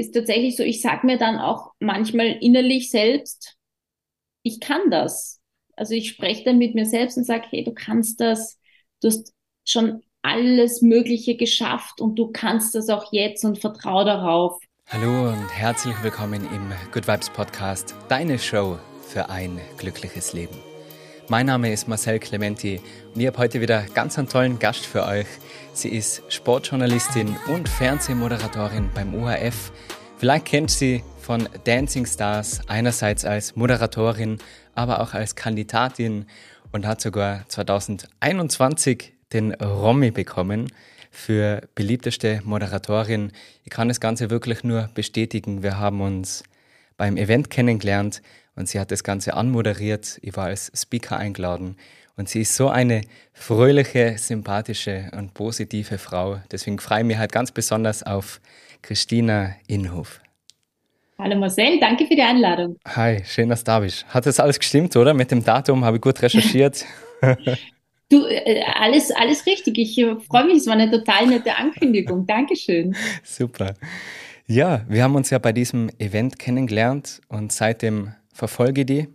ist tatsächlich so, ich sage mir dann auch manchmal innerlich selbst, ich kann das. Also ich spreche dann mit mir selbst und sage, hey, du kannst das, du hast schon alles Mögliche geschafft und du kannst das auch jetzt und vertrau darauf. Hallo und herzlich willkommen im Good Vibes Podcast, deine Show für ein glückliches Leben. Mein Name ist Marcel Clementi und ich habe heute wieder ganz einen tollen Gast für euch. Sie ist Sportjournalistin und Fernsehmoderatorin beim ORF. Vielleicht kennt sie von Dancing Stars einerseits als Moderatorin, aber auch als Kandidatin und hat sogar 2021 den Romy bekommen für beliebteste Moderatorin. Ich kann das Ganze wirklich nur bestätigen. Wir haben uns beim Event kennengelernt und sie hat das Ganze anmoderiert. Ich war als Speaker eingeladen und sie ist so eine fröhliche, sympathische und positive Frau. Deswegen freue ich mich halt ganz besonders auf Christina Inhof. Hallo Marcel, danke für die Einladung. Hi, schön, dass du da bist. Hat das alles gestimmt, oder? Mit dem Datum habe ich gut recherchiert. du, äh, alles, alles richtig. Ich äh, freue mich, es war eine total nette Ankündigung. Dankeschön. Super. Ja, wir haben uns ja bei diesem Event kennengelernt und seitdem verfolge die.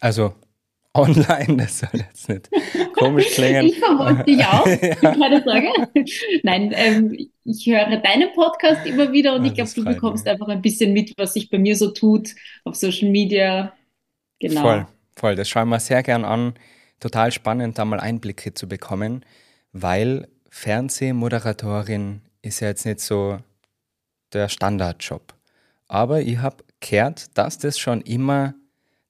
Also online, das soll jetzt nicht komisch klingen. ich verfolge dich auch, ja. keine Sorge. Nein, ähm, ich höre deinen Podcast immer wieder und ja, ich glaube, du bekommst mich. einfach ein bisschen mit, was sich bei mir so tut auf Social Media. Genau. Voll, voll. Das schauen wir sehr gern an. Total spannend, da mal Einblicke zu bekommen, weil Fernsehmoderatorin ist ja jetzt nicht so der Standardjob. Aber ich habe gehört, dass das schon immer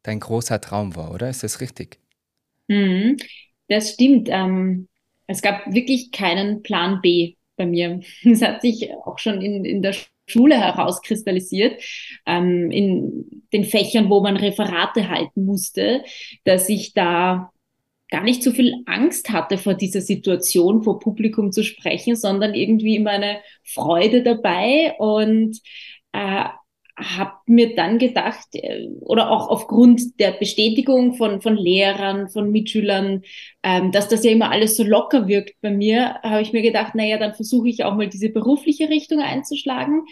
dein großer Traum war, oder? Ist das richtig? Mhm, das stimmt. Ähm, es gab wirklich keinen Plan B bei mir. Es hat sich auch schon in, in der Schule herauskristallisiert, ähm, in den Fächern, wo man Referate halten musste, dass ich da gar nicht so viel Angst hatte vor dieser Situation, vor Publikum zu sprechen, sondern irgendwie immer eine Freude dabei und äh, habe mir dann gedacht, äh, oder auch aufgrund der Bestätigung von, von Lehrern, von Mitschülern, ähm, dass das ja immer alles so locker wirkt bei mir, habe ich mir gedacht, naja, dann versuche ich auch mal diese berufliche Richtung einzuschlagen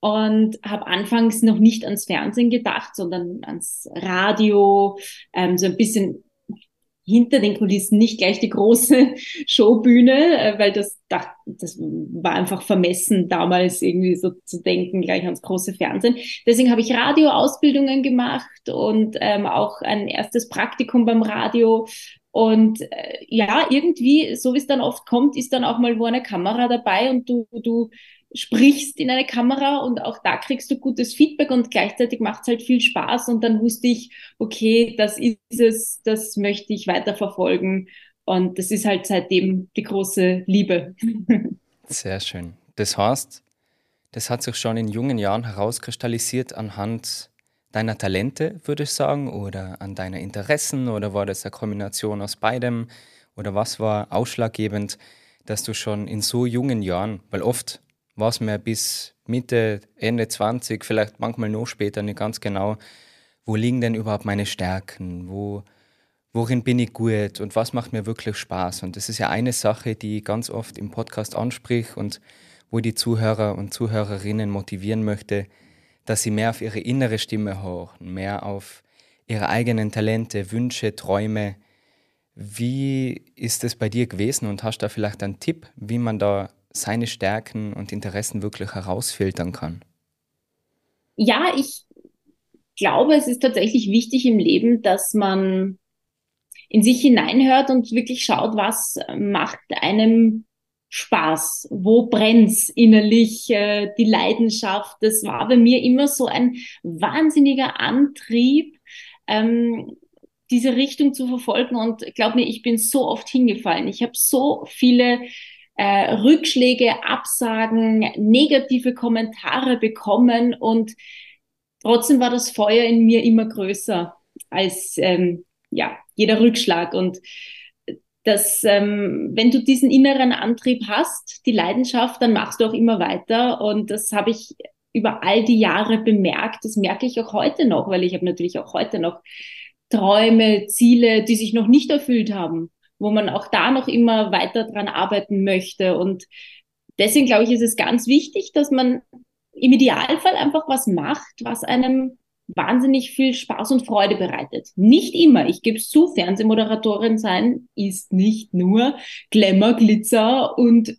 und habe anfangs noch nicht ans Fernsehen gedacht, sondern ans Radio, ähm, so ein bisschen hinter den Kulissen nicht gleich die große Showbühne, äh, weil das, das war einfach vermessen, damals irgendwie so zu denken, gleich ans große Fernsehen. Deswegen habe ich Radioausbildungen gemacht und ähm, auch ein erstes Praktikum beim Radio. Und äh, ja, irgendwie, so wie es dann oft kommt, ist dann auch mal wo eine Kamera dabei und du, du sprichst in eine Kamera und auch da kriegst du gutes Feedback und gleichzeitig macht es halt viel Spaß und dann wusste ich, okay, das ist es, das möchte ich weiterverfolgen und das ist halt seitdem die große Liebe. Sehr schön. Das heißt, das hat sich schon in jungen Jahren herauskristallisiert anhand deiner Talente, würde ich sagen, oder an deiner Interessen oder war das eine Kombination aus beidem oder was war ausschlaggebend, dass du schon in so jungen Jahren, weil oft was mir bis Mitte, Ende 20, vielleicht manchmal noch später, nicht ganz genau, wo liegen denn überhaupt meine Stärken, wo, worin bin ich gut und was macht mir wirklich Spaß. Und das ist ja eine Sache, die ich ganz oft im Podcast ansprich und wo die Zuhörer und Zuhörerinnen motivieren möchte, dass sie mehr auf ihre innere Stimme hören, mehr auf ihre eigenen Talente, Wünsche, Träume. Wie ist es bei dir gewesen und hast du da vielleicht einen Tipp, wie man da seine Stärken und Interessen wirklich herausfiltern kann? Ja, ich glaube, es ist tatsächlich wichtig im Leben, dass man in sich hineinhört und wirklich schaut, was macht einem Spaß, wo brennt's innerlich, äh, die Leidenschaft. Das war bei mir immer so ein wahnsinniger Antrieb, ähm, diese Richtung zu verfolgen. Und glaub mir, ich bin so oft hingefallen. Ich habe so viele äh, Rückschläge, Absagen, negative Kommentare bekommen und trotzdem war das Feuer in mir immer größer als ähm, ja jeder Rückschlag. Und dass ähm, wenn du diesen inneren Antrieb hast, die Leidenschaft, dann machst du auch immer weiter. Und das habe ich über all die Jahre bemerkt. Das merke ich auch heute noch, weil ich habe natürlich auch heute noch Träume, Ziele, die sich noch nicht erfüllt haben wo man auch da noch immer weiter dran arbeiten möchte. Und deswegen glaube ich, ist es ganz wichtig, dass man im Idealfall einfach was macht, was einem wahnsinnig viel Spaß und Freude bereitet. Nicht immer. Ich gebe zu, Fernsehmoderatorin sein ist nicht nur Glamour, Glitzer und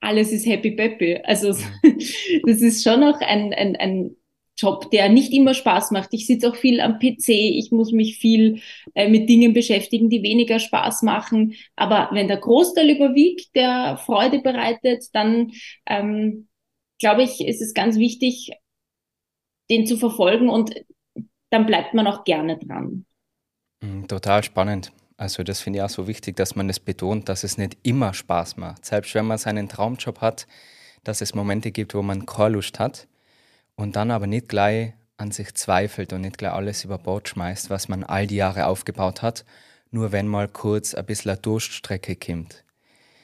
alles ist happy peppy. Also das ist schon noch ein, ein, ein Job, der nicht immer Spaß macht. Ich sitze auch viel am PC, ich muss mich viel äh, mit Dingen beschäftigen, die weniger Spaß machen. Aber wenn der Großteil überwiegt, der Freude bereitet, dann ähm, glaube ich, ist es ganz wichtig, den zu verfolgen und dann bleibt man auch gerne dran. Mm, total spannend. Also das finde ich auch so wichtig, dass man das betont, dass es nicht immer Spaß macht. Selbst wenn man seinen Traumjob hat, dass es Momente gibt, wo man keine Lust hat und dann aber nicht gleich an sich zweifelt und nicht gleich alles über Bord schmeißt, was man all die Jahre aufgebaut hat, nur wenn mal kurz ein bisschen eine Durststrecke kommt.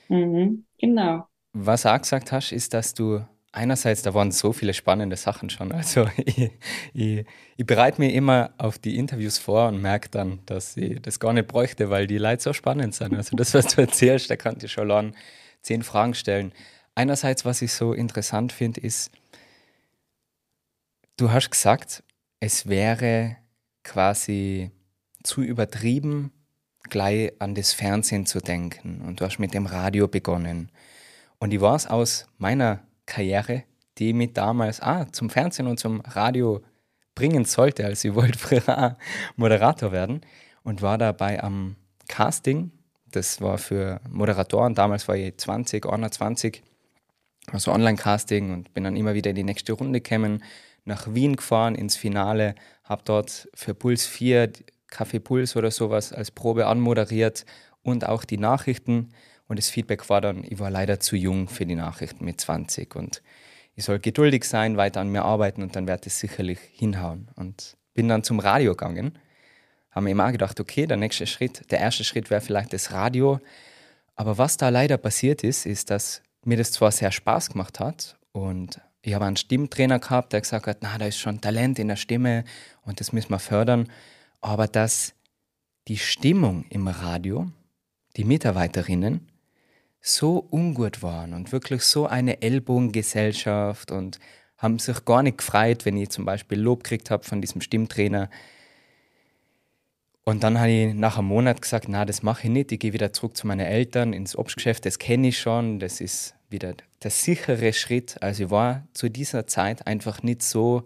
Mhm, genau. Was du auch gesagt hast, ist, dass du einerseits, da waren so viele spannende Sachen schon. Also ich, ich, ich bereite mir immer auf die Interviews vor und merke dann, dass ich das gar nicht bräuchte, weil die Leute so spannend sind. Also das, was du erzählst, da kann ich schon lang zehn Fragen stellen. Einerseits, was ich so interessant finde, ist, du hast gesagt, es wäre quasi zu übertrieben, gleich an das Fernsehen zu denken. Und du hast mit dem Radio begonnen. Und ich weiß aus meiner Karriere, die mich damals ah, zum Fernsehen und zum Radio bringen sollte. Also ich wollte früher Moderator werden und war dabei am Casting. Das war für Moderatoren. Damals war ich 20, 21, also Online-Casting und bin dann immer wieder in die nächste Runde gekommen, nach Wien gefahren ins Finale, habe dort für Puls 4, Café Puls oder sowas als Probe anmoderiert und auch die Nachrichten und das Feedback war dann, ich war leider zu jung für die Nachrichten mit 20 und ich soll geduldig sein, weiter an mir arbeiten und dann werde ich sicherlich hinhauen. Und bin dann zum Radio gegangen, habe mir immer gedacht, okay, der nächste Schritt, der erste Schritt wäre vielleicht das Radio. Aber was da leider passiert ist, ist, dass mir das zwar sehr Spaß gemacht hat und ich habe einen Stimmtrainer gehabt, der gesagt hat, na, da ist schon Talent in der Stimme und das müssen wir fördern, aber dass die Stimmung im Radio, die Mitarbeiterinnen, so ungut waren und wirklich so eine Ellbogengesellschaft und haben sich gar nicht gefreut, wenn ich zum Beispiel Lob gekriegt habe von diesem Stimmtrainer. Und dann habe ich nach einem Monat gesagt, na, das mache ich nicht, ich gehe wieder zurück zu meinen Eltern ins Obstgeschäft, das kenne ich schon, das ist wieder der sichere Schritt. Also ich war zu dieser Zeit einfach nicht so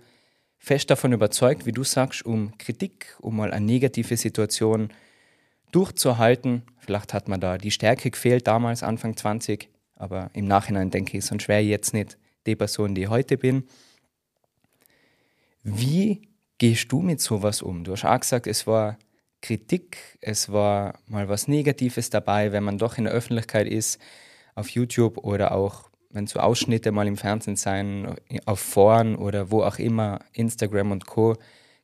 fest davon überzeugt, wie du sagst, um Kritik, um mal eine negative Situation durchzuhalten. Vielleicht hat man da die Stärke gefehlt damals, Anfang 20, aber im Nachhinein denke ich, sonst wäre ich jetzt nicht die Person, die ich heute bin. Wie gehst du mit sowas um? Du hast auch gesagt, es war Kritik, es war mal was Negatives dabei, wenn man doch in der Öffentlichkeit ist, auf YouTube oder auch, wenn so Ausschnitte mal im Fernsehen sein, auf Foren oder wo auch immer, Instagram und Co.,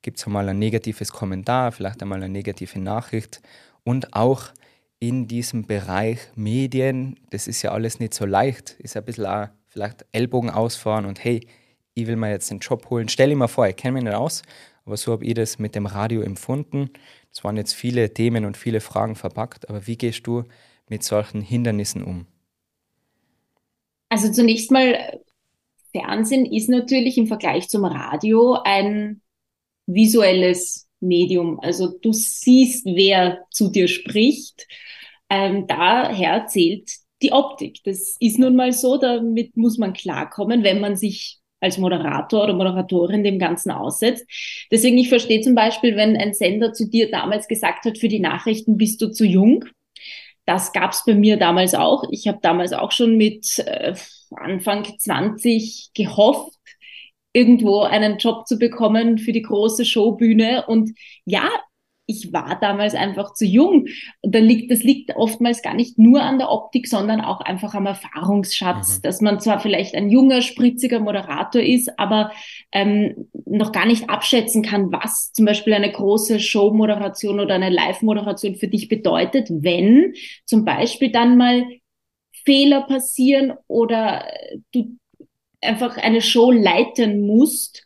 gibt es mal ein negatives Kommentar, vielleicht einmal eine negative Nachricht und auch in diesem Bereich Medien, das ist ja alles nicht so leicht, ist ein bisschen auch vielleicht Ellbogen ausfahren und hey, ich will mir jetzt den Job holen. Stell dir mal vor, ich kenne mich nicht aus, aber so habe ich das mit dem Radio empfunden. Es waren jetzt viele Themen und viele Fragen verpackt, aber wie gehst du mit solchen Hindernissen um? Also zunächst mal, Fernsehen ist natürlich im Vergleich zum Radio ein visuelles Medium. Also du siehst, wer zu dir spricht. Ähm, daher zählt die Optik. Das ist nun mal so, damit muss man klarkommen, wenn man sich als Moderator oder Moderatorin dem Ganzen aussetzt. Deswegen, ich verstehe zum Beispiel, wenn ein Sender zu dir damals gesagt hat, für die Nachrichten bist du zu jung. Das gab es bei mir damals auch. Ich habe damals auch schon mit äh, Anfang 20 gehofft, irgendwo einen Job zu bekommen für die große Showbühne. Und ja, ich war damals einfach zu jung. Und dann liegt, das liegt oftmals gar nicht nur an der Optik, sondern auch einfach am Erfahrungsschatz, mhm. dass man zwar vielleicht ein junger, spritziger Moderator ist, aber ähm, noch gar nicht abschätzen kann, was zum Beispiel eine große Showmoderation oder eine Live-Moderation für dich bedeutet, wenn zum Beispiel dann mal Fehler passieren oder du einfach eine Show leiten musst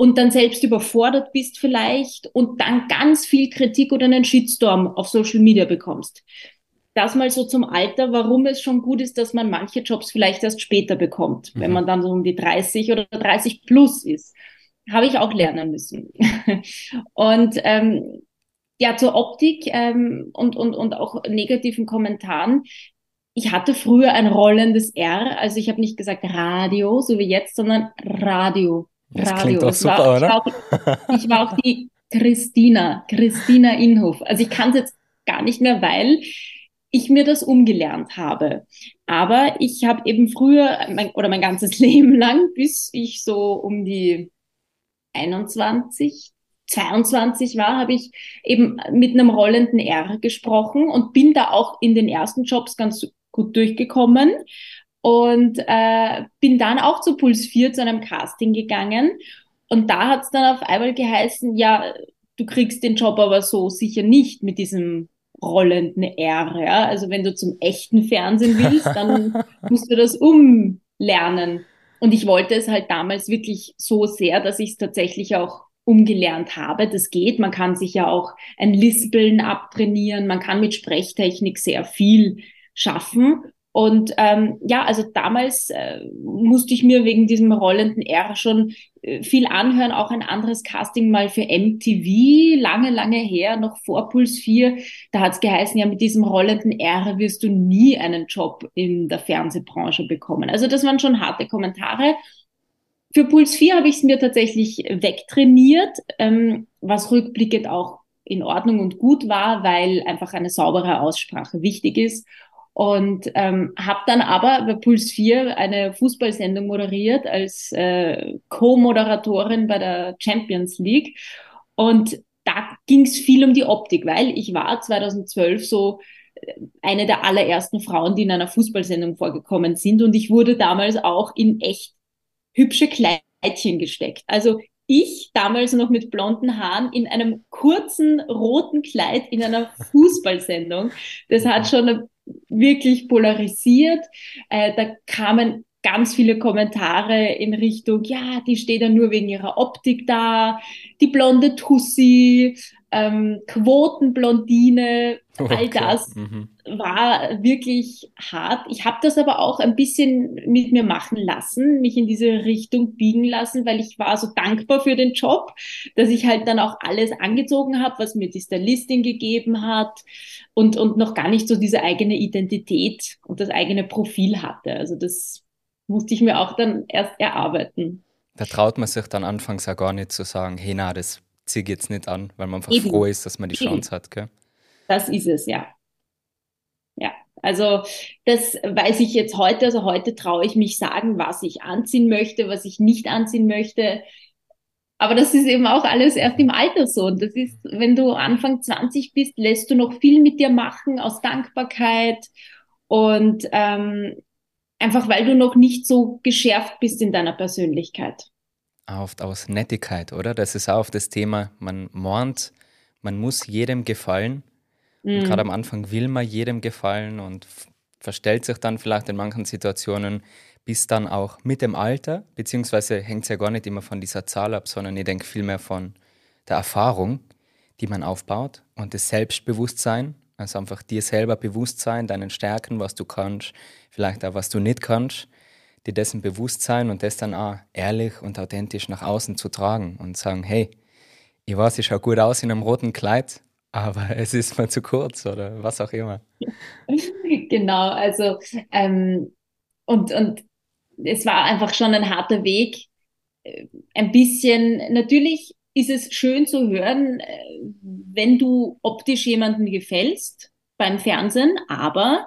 und dann selbst überfordert bist vielleicht und dann ganz viel Kritik oder einen Shitstorm auf Social Media bekommst. das mal so zum Alter, warum es schon gut ist, dass man manche Jobs vielleicht erst später bekommt, mhm. wenn man dann so um die 30 oder 30 plus ist. Habe ich auch lernen müssen. und ähm, ja, zur Optik ähm, und, und, und auch negativen Kommentaren. Ich hatte früher ein rollendes R, also ich habe nicht gesagt Radio, so wie jetzt, sondern Radio. Das Radio. klingt doch super, war, oder? Ich war, auch, ich war auch die Christina, Christina Inhof. Also ich kann es jetzt gar nicht mehr, weil ich mir das umgelernt habe. Aber ich habe eben früher mein, oder mein ganzes Leben lang, bis ich so um die 21, 22 war, habe ich eben mit einem rollenden R gesprochen und bin da auch in den ersten Jobs ganz gut durchgekommen und äh, bin dann auch zu Puls 4 zu einem Casting gegangen und da hat es dann auf einmal geheißen, ja, du kriegst den Job aber so sicher nicht mit diesem rollenden R. Ja? Also wenn du zum echten Fernsehen willst, dann musst du das umlernen. Und ich wollte es halt damals wirklich so sehr, dass ich es tatsächlich auch umgelernt habe. Das geht. Man kann sich ja auch ein Lispeln abtrainieren. Man kann mit Sprechtechnik sehr viel schaffen. Und ähm, ja, also damals äh, musste ich mir wegen diesem rollenden R schon äh, viel anhören, auch ein anderes Casting mal für MTV, lange, lange her, noch vor Puls 4. Da hat es geheißen, ja, mit diesem rollenden R wirst du nie einen Job in der Fernsehbranche bekommen. Also das waren schon harte Kommentare. Für Puls 4 habe ich es mir tatsächlich wegtrainiert, ähm, was rückblickend auch in Ordnung und gut war, weil einfach eine saubere Aussprache wichtig ist. Und ähm, habe dann aber bei Puls 4 eine Fußballsendung moderiert als äh, Co-Moderatorin bei der Champions League. Und da ging es viel um die Optik, weil ich war 2012 so äh, eine der allerersten Frauen, die in einer Fußballsendung vorgekommen sind. Und ich wurde damals auch in echt hübsche Kleidchen gesteckt. Also ich damals noch mit blonden Haaren in einem kurzen roten Kleid in einer Fußballsendung. Das hat schon wirklich polarisiert. Äh, da kamen ganz viele Kommentare in Richtung, ja, die steht ja nur wegen ihrer Optik da, die blonde Tussi, ähm, Quotenblondine, okay. all das mhm. war wirklich hart. Ich habe das aber auch ein bisschen mit mir machen lassen, mich in diese Richtung biegen lassen, weil ich war so dankbar für den Job, dass ich halt dann auch alles angezogen habe, was mir die Stylistin gegeben hat und, und noch gar nicht so diese eigene Identität und das eigene Profil hatte. Also das musste ich mir auch dann erst erarbeiten. Da traut man sich dann anfangs auch gar nicht zu sagen, hey, na, das ziehe ich jetzt nicht an, weil man einfach Eben. froh ist, dass man die Chance Eben. hat. Gell? Das ist es, ja. Ja, also das weiß ich jetzt heute. Also heute traue ich mich sagen, was ich anziehen möchte, was ich nicht anziehen möchte. Aber das ist eben auch alles erst im Alter so. Und das ist, wenn du Anfang 20 bist, lässt du noch viel mit dir machen aus Dankbarkeit und ähm, einfach weil du noch nicht so geschärft bist in deiner Persönlichkeit oft aus Nettigkeit, oder? Das ist auch das Thema, man meint, man muss jedem gefallen. Mhm. Gerade am Anfang will man jedem gefallen und verstellt sich dann vielleicht in manchen Situationen bis dann auch mit dem Alter, beziehungsweise hängt es ja gar nicht immer von dieser Zahl ab, sondern ich denke vielmehr von der Erfahrung, die man aufbaut und das Selbstbewusstsein, also einfach dir selber bewusst sein, deinen Stärken, was du kannst, vielleicht auch was du nicht kannst dir dessen bewusst sein und das dann auch ehrlich und authentisch nach außen zu tragen und sagen, hey, ich weiß, ich schaue gut aus in einem roten Kleid, aber es ist mal zu kurz oder was auch immer. genau, also ähm, und, und es war einfach schon ein harter Weg. Äh, ein bisschen, natürlich ist es schön zu hören, äh, wenn du optisch jemandem gefällst beim Fernsehen, aber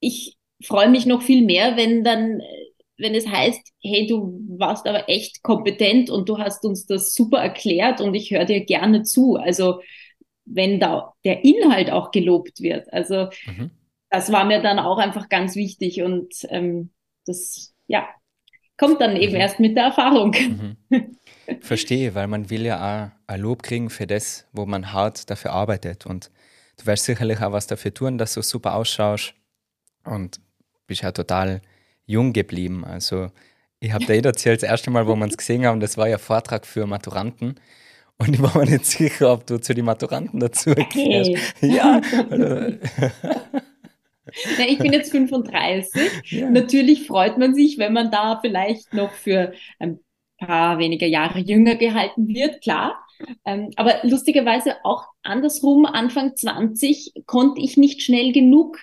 ich freue mich noch viel mehr, wenn dann, wenn es heißt, hey, du warst aber echt kompetent und du hast uns das super erklärt und ich höre dir gerne zu. Also wenn da der Inhalt auch gelobt wird. Also mhm. das war mir dann auch einfach ganz wichtig und ähm, das, ja, kommt dann eben mhm. erst mit der Erfahrung. Mhm. Verstehe, weil man will ja auch ein Lob kriegen für das, wo man hart dafür arbeitet und du wirst sicherlich auch was dafür tun, dass du super ausschaust und bist ja total jung geblieben. Also ich habe dir eh erzählt, das erste Mal, wo wir uns gesehen haben, das war ja Vortrag für Maturanten. Und ich war mir nicht sicher, ob du zu den Maturanten dazu hey. Ja. Ja, ich bin jetzt 35. Ja. Natürlich freut man sich, wenn man da vielleicht noch für ein paar weniger Jahre jünger gehalten wird, klar. Ähm, aber lustigerweise auch andersrum, Anfang 20 konnte ich nicht schnell genug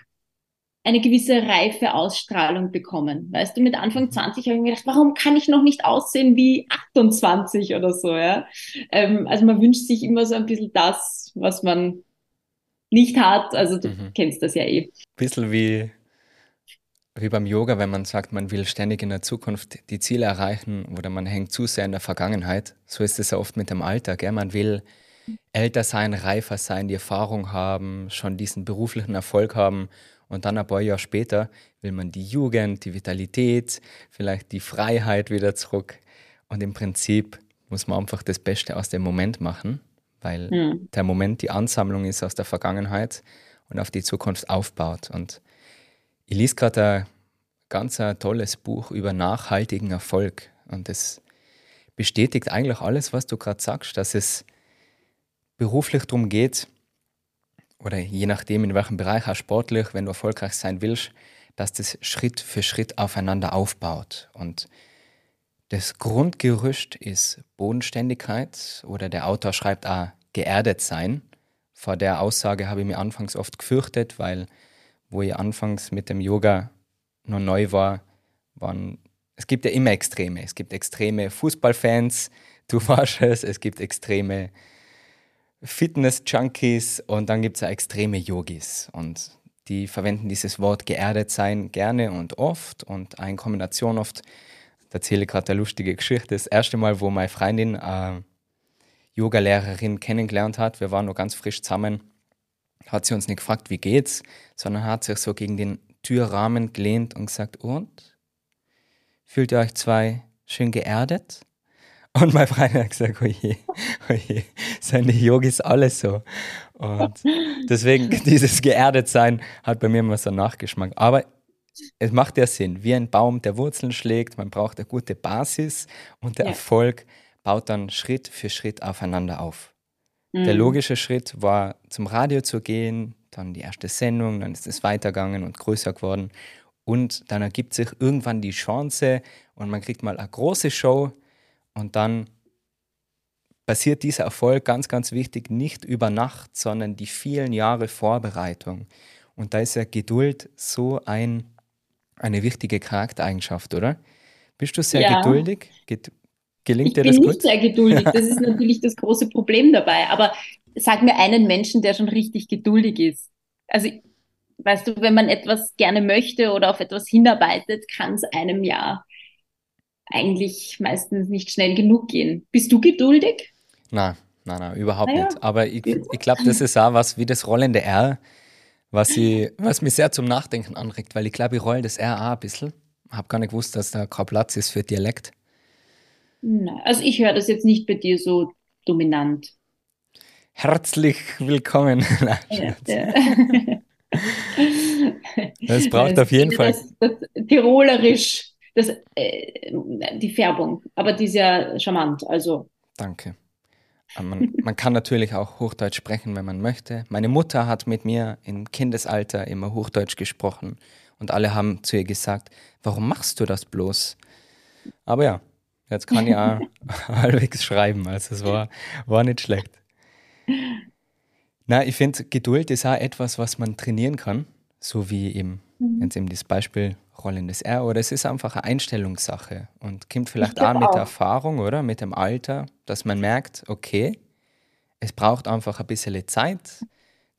eine gewisse reife Ausstrahlung bekommen. Weißt du, mit Anfang 20 mhm. habe ich mir gedacht, warum kann ich noch nicht aussehen wie 28 oder so, ja? Ähm, also man wünscht sich immer so ein bisschen das, was man nicht hat. Also du mhm. kennst das ja eh. Bisschen wie, wie beim Yoga, wenn man sagt, man will ständig in der Zukunft die Ziele erreichen oder man hängt zu sehr in der Vergangenheit. So ist es ja oft mit dem Alter. Gell? Man will älter sein, reifer sein, die Erfahrung haben, schon diesen beruflichen Erfolg haben. Und dann ein paar Jahre später will man die Jugend, die Vitalität, vielleicht die Freiheit wieder zurück. Und im Prinzip muss man einfach das Beste aus dem Moment machen weil mhm. der Moment die Ansammlung ist aus der Vergangenheit und auf die Zukunft aufbaut. Und ich lese gerade ein ganz ein tolles Buch über nachhaltigen Erfolg und es bestätigt eigentlich alles, was du gerade sagst, dass es beruflich darum geht, oder je nachdem in welchem Bereich, auch sportlich, wenn du erfolgreich sein willst, dass das Schritt für Schritt aufeinander aufbaut. Und das Grundgerüst ist Bodenständigkeit oder der Autor schreibt auch geerdet sein. Vor der Aussage habe ich mir anfangs oft gefürchtet, weil wo ich anfangs mit dem Yoga noch neu war, waren es gibt ja immer Extreme. Es gibt extreme Fußballfans, du warst es, es gibt extreme Fitness-Junkies und dann gibt es ja extreme Yogis. Und die verwenden dieses Wort geerdet sein gerne und oft und in Kombination oft da erzähle ich gerade eine lustige Geschichte. Das erste Mal, wo meine Freundin eine Yoga-Lehrerin kennengelernt hat, wir waren noch ganz frisch zusammen, hat sie uns nicht gefragt, wie geht's, sondern hat sich so gegen den Türrahmen gelehnt und gesagt, und? Fühlt ihr euch zwei schön geerdet? Und mein Freund hat gesagt, oje, oje, sind die Yogis alle so. Und deswegen, dieses geerdet sein hat bei mir immer so einen Nachgeschmack. Aber es macht ja Sinn, wie ein Baum, der Wurzeln schlägt, man braucht eine gute Basis und der ja. Erfolg baut dann Schritt für Schritt aufeinander auf. Mhm. Der logische Schritt war, zum Radio zu gehen, dann die erste Sendung, dann ist es weitergegangen und größer geworden. Und dann ergibt sich irgendwann die Chance und man kriegt mal eine große Show und dann passiert dieser Erfolg ganz, ganz wichtig nicht über Nacht, sondern die vielen Jahre Vorbereitung. Und da ist ja Geduld so ein eine wichtige Charaktereigenschaft, oder? Bist du sehr ja. geduldig? Get gelingt ich dir das gut? Ich bin nicht sehr geduldig. Das ist natürlich das große Problem dabei. Aber sag mir einen Menschen, der schon richtig geduldig ist. Also, weißt du, wenn man etwas gerne möchte oder auf etwas hinarbeitet, kann es einem ja eigentlich meistens nicht schnell genug gehen. Bist du geduldig? Nein, nein, nein, überhaupt naja. nicht. Aber ich, ich glaube, das ist auch was wie das rollende R was, ich, was mich sehr zum Nachdenken anregt, weil ich glaube, ich roll das R auch ein bisschen. Habe gar nicht gewusst, dass da kein Platz ist für Dialekt. Nein, also ich höre das jetzt nicht bei dir so dominant. Herzlich willkommen. das braucht das, auf jeden Fall. Das, das Tirolerisch, das, äh, die Färbung, aber die ist ja charmant. Also. Danke. Äh, man, man, kann natürlich auch Hochdeutsch sprechen, wenn man möchte. Meine Mutter hat mit mir im Kindesalter immer Hochdeutsch gesprochen und alle haben zu ihr gesagt, warum machst du das bloß? Aber ja, jetzt kann ich auch halbwegs schreiben, also es war, war nicht schlecht. Na, ich finde, Geduld ist auch etwas, was man trainieren kann, so wie eben, mhm. jetzt eben das Beispiel rollendes R, oder es ist einfach eine Einstellungssache und kommt vielleicht auch mit der Erfahrung, oder? Mit dem Alter, dass man merkt, okay, es braucht einfach ein bisschen Zeit.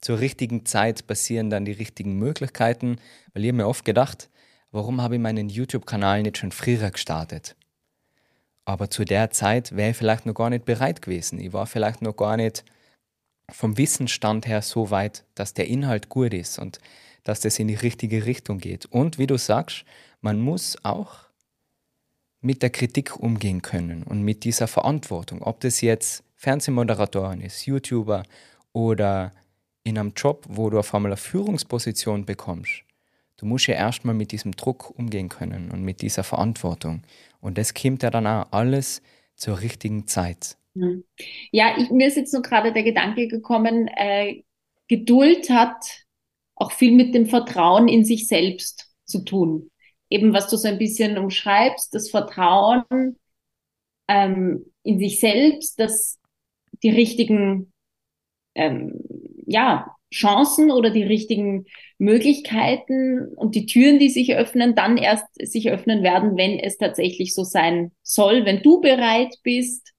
Zur richtigen Zeit passieren dann die richtigen Möglichkeiten, weil ich mir oft gedacht, warum habe ich meinen YouTube-Kanal nicht schon früher gestartet? Aber zu der Zeit wäre ich vielleicht noch gar nicht bereit gewesen. Ich war vielleicht noch gar nicht vom Wissensstand her so weit, dass der Inhalt gut ist und dass das in die richtige Richtung geht. Und wie du sagst, man muss auch mit der Kritik umgehen können und mit dieser Verantwortung. Ob das jetzt Fernsehmoderatorin ist, YouTuber oder in einem Job, wo du auf einmal eine Führungsposition bekommst. Du musst ja erstmal mit diesem Druck umgehen können und mit dieser Verantwortung. Und das kommt ja dann auch alles zur richtigen Zeit. Hm. Ja, ich, mir ist jetzt nur gerade der Gedanke gekommen, äh, Geduld hat auch viel mit dem Vertrauen in sich selbst zu tun. Eben was du so ein bisschen umschreibst, das Vertrauen ähm, in sich selbst, dass die richtigen ähm, ja, Chancen oder die richtigen Möglichkeiten und die Türen, die sich öffnen, dann erst sich öffnen werden, wenn es tatsächlich so sein soll, wenn du bereit bist.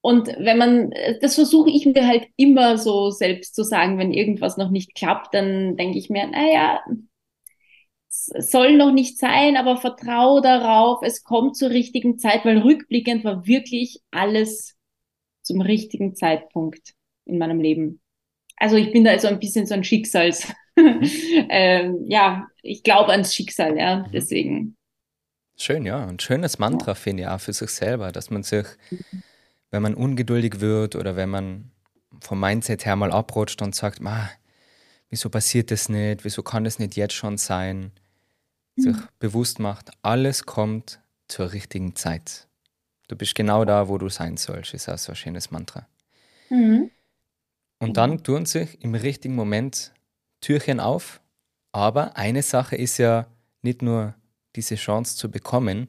Und wenn man, das versuche ich mir halt immer so selbst zu sagen, wenn irgendwas noch nicht klappt, dann denke ich mir, naja, es soll noch nicht sein, aber vertraue darauf, es kommt zur richtigen Zeit, weil rückblickend war wirklich alles zum richtigen Zeitpunkt in meinem Leben. Also ich bin da also ein bisschen so ein Schicksals, ähm, ja, ich glaube ans Schicksal, ja, mhm. deswegen. Schön, ja, ein schönes Mantra finde ich auch für sich selber, dass man sich, wenn man ungeduldig wird oder wenn man vom Mindset her mal abrutscht und sagt, Ma, wieso passiert das nicht, wieso kann das nicht jetzt schon sein, sich mhm. bewusst macht, alles kommt zur richtigen Zeit. Du bist genau da, wo du sein sollst, ist auch so ein schönes Mantra. Mhm. Und dann mhm. tun sich im richtigen Moment Türchen auf. Aber eine Sache ist ja nicht nur diese Chance zu bekommen,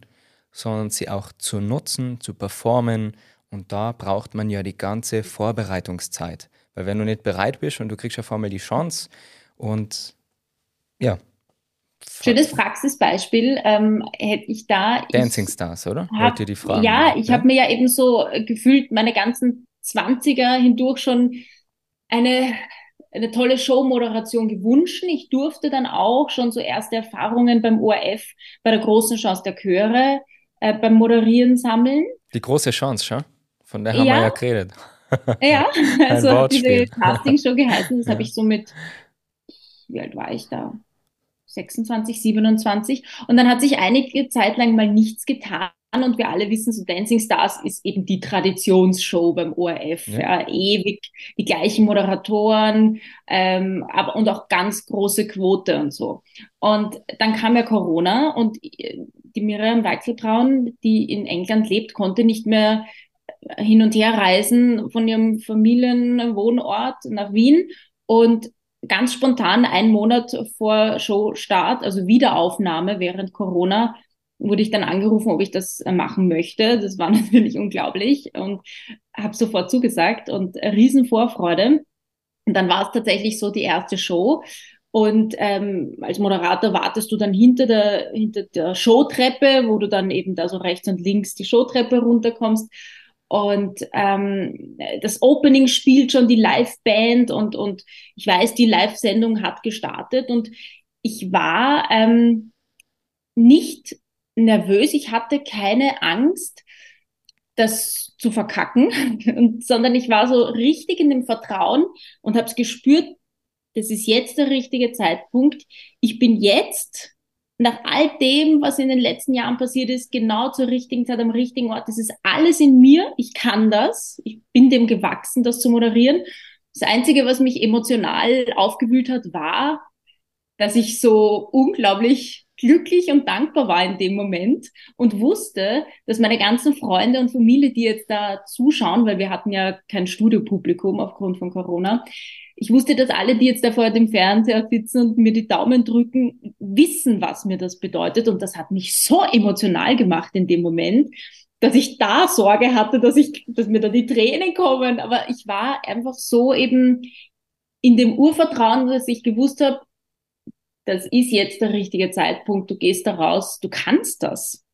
sondern sie auch zu nutzen, zu performen. Und da braucht man ja die ganze Vorbereitungszeit. Weil wenn du nicht bereit bist und du kriegst auf einmal die Chance und ja. Schönes Praxisbeispiel ähm, hätte ich da. Dancing ich Stars, oder? Hab, Wollt ihr die Fragen? Ja, ich ja? habe mir ja eben so gefühlt meine ganzen 20er hindurch schon eine, eine tolle Showmoderation gewünscht. Ich durfte dann auch schon so erste Erfahrungen beim ORF, bei der großen Chance der Chöre, äh, beim Moderieren sammeln. Die große Chance, schon? Von der haben ja. wir ja geredet. Ja, also diese Castingshow geheißen, das ja. habe ich so mit, wie alt war ich da? 26, 27. Und dann hat sich einige Zeit lang mal nichts getan und wir alle wissen, so Dancing Stars ist eben die Traditionsshow beim ORF. Ja. Ja, ewig die gleichen Moderatoren, ähm, aber und auch ganz große Quote und so. Und dann kam ja Corona und die Miriam Weichselbraun, die in England lebt, konnte nicht mehr hin und her reisen von ihrem Familienwohnort nach Wien und ganz spontan einen Monat vor Showstart, also Wiederaufnahme während Corona, wurde ich dann angerufen, ob ich das äh, machen möchte. Das war natürlich unglaublich und habe sofort zugesagt und Riesenvorfreude. Und dann war es tatsächlich so die erste Show. Und ähm, als Moderator wartest du dann hinter der, hinter der Showtreppe, wo du dann eben da so rechts und links die Showtreppe runterkommst. Und ähm, das Opening spielt schon die Live-Band und, und ich weiß, die Live-Sendung hat gestartet und ich war ähm, nicht nervös, ich hatte keine Angst, das zu verkacken, sondern ich war so richtig in dem Vertrauen und habe es gespürt, das ist jetzt der richtige Zeitpunkt. Ich bin jetzt nach all dem, was in den letzten Jahren passiert ist, genau zur richtigen Zeit am richtigen Ort. Das ist alles in mir. Ich kann das. Ich bin dem gewachsen, das zu moderieren. Das Einzige, was mich emotional aufgewühlt hat, war, dass ich so unglaublich glücklich und dankbar war in dem Moment und wusste, dass meine ganzen Freunde und Familie, die jetzt da zuschauen, weil wir hatten ja kein Studiopublikum aufgrund von Corona, ich wusste, dass alle, die jetzt da vor dem Fernseher sitzen und mir die Daumen drücken, wissen, was mir das bedeutet. Und das hat mich so emotional gemacht in dem Moment, dass ich da Sorge hatte, dass ich, dass mir da die Tränen kommen. Aber ich war einfach so eben in dem Urvertrauen, dass ich gewusst habe, das ist jetzt der richtige Zeitpunkt, du gehst da raus, du kannst das.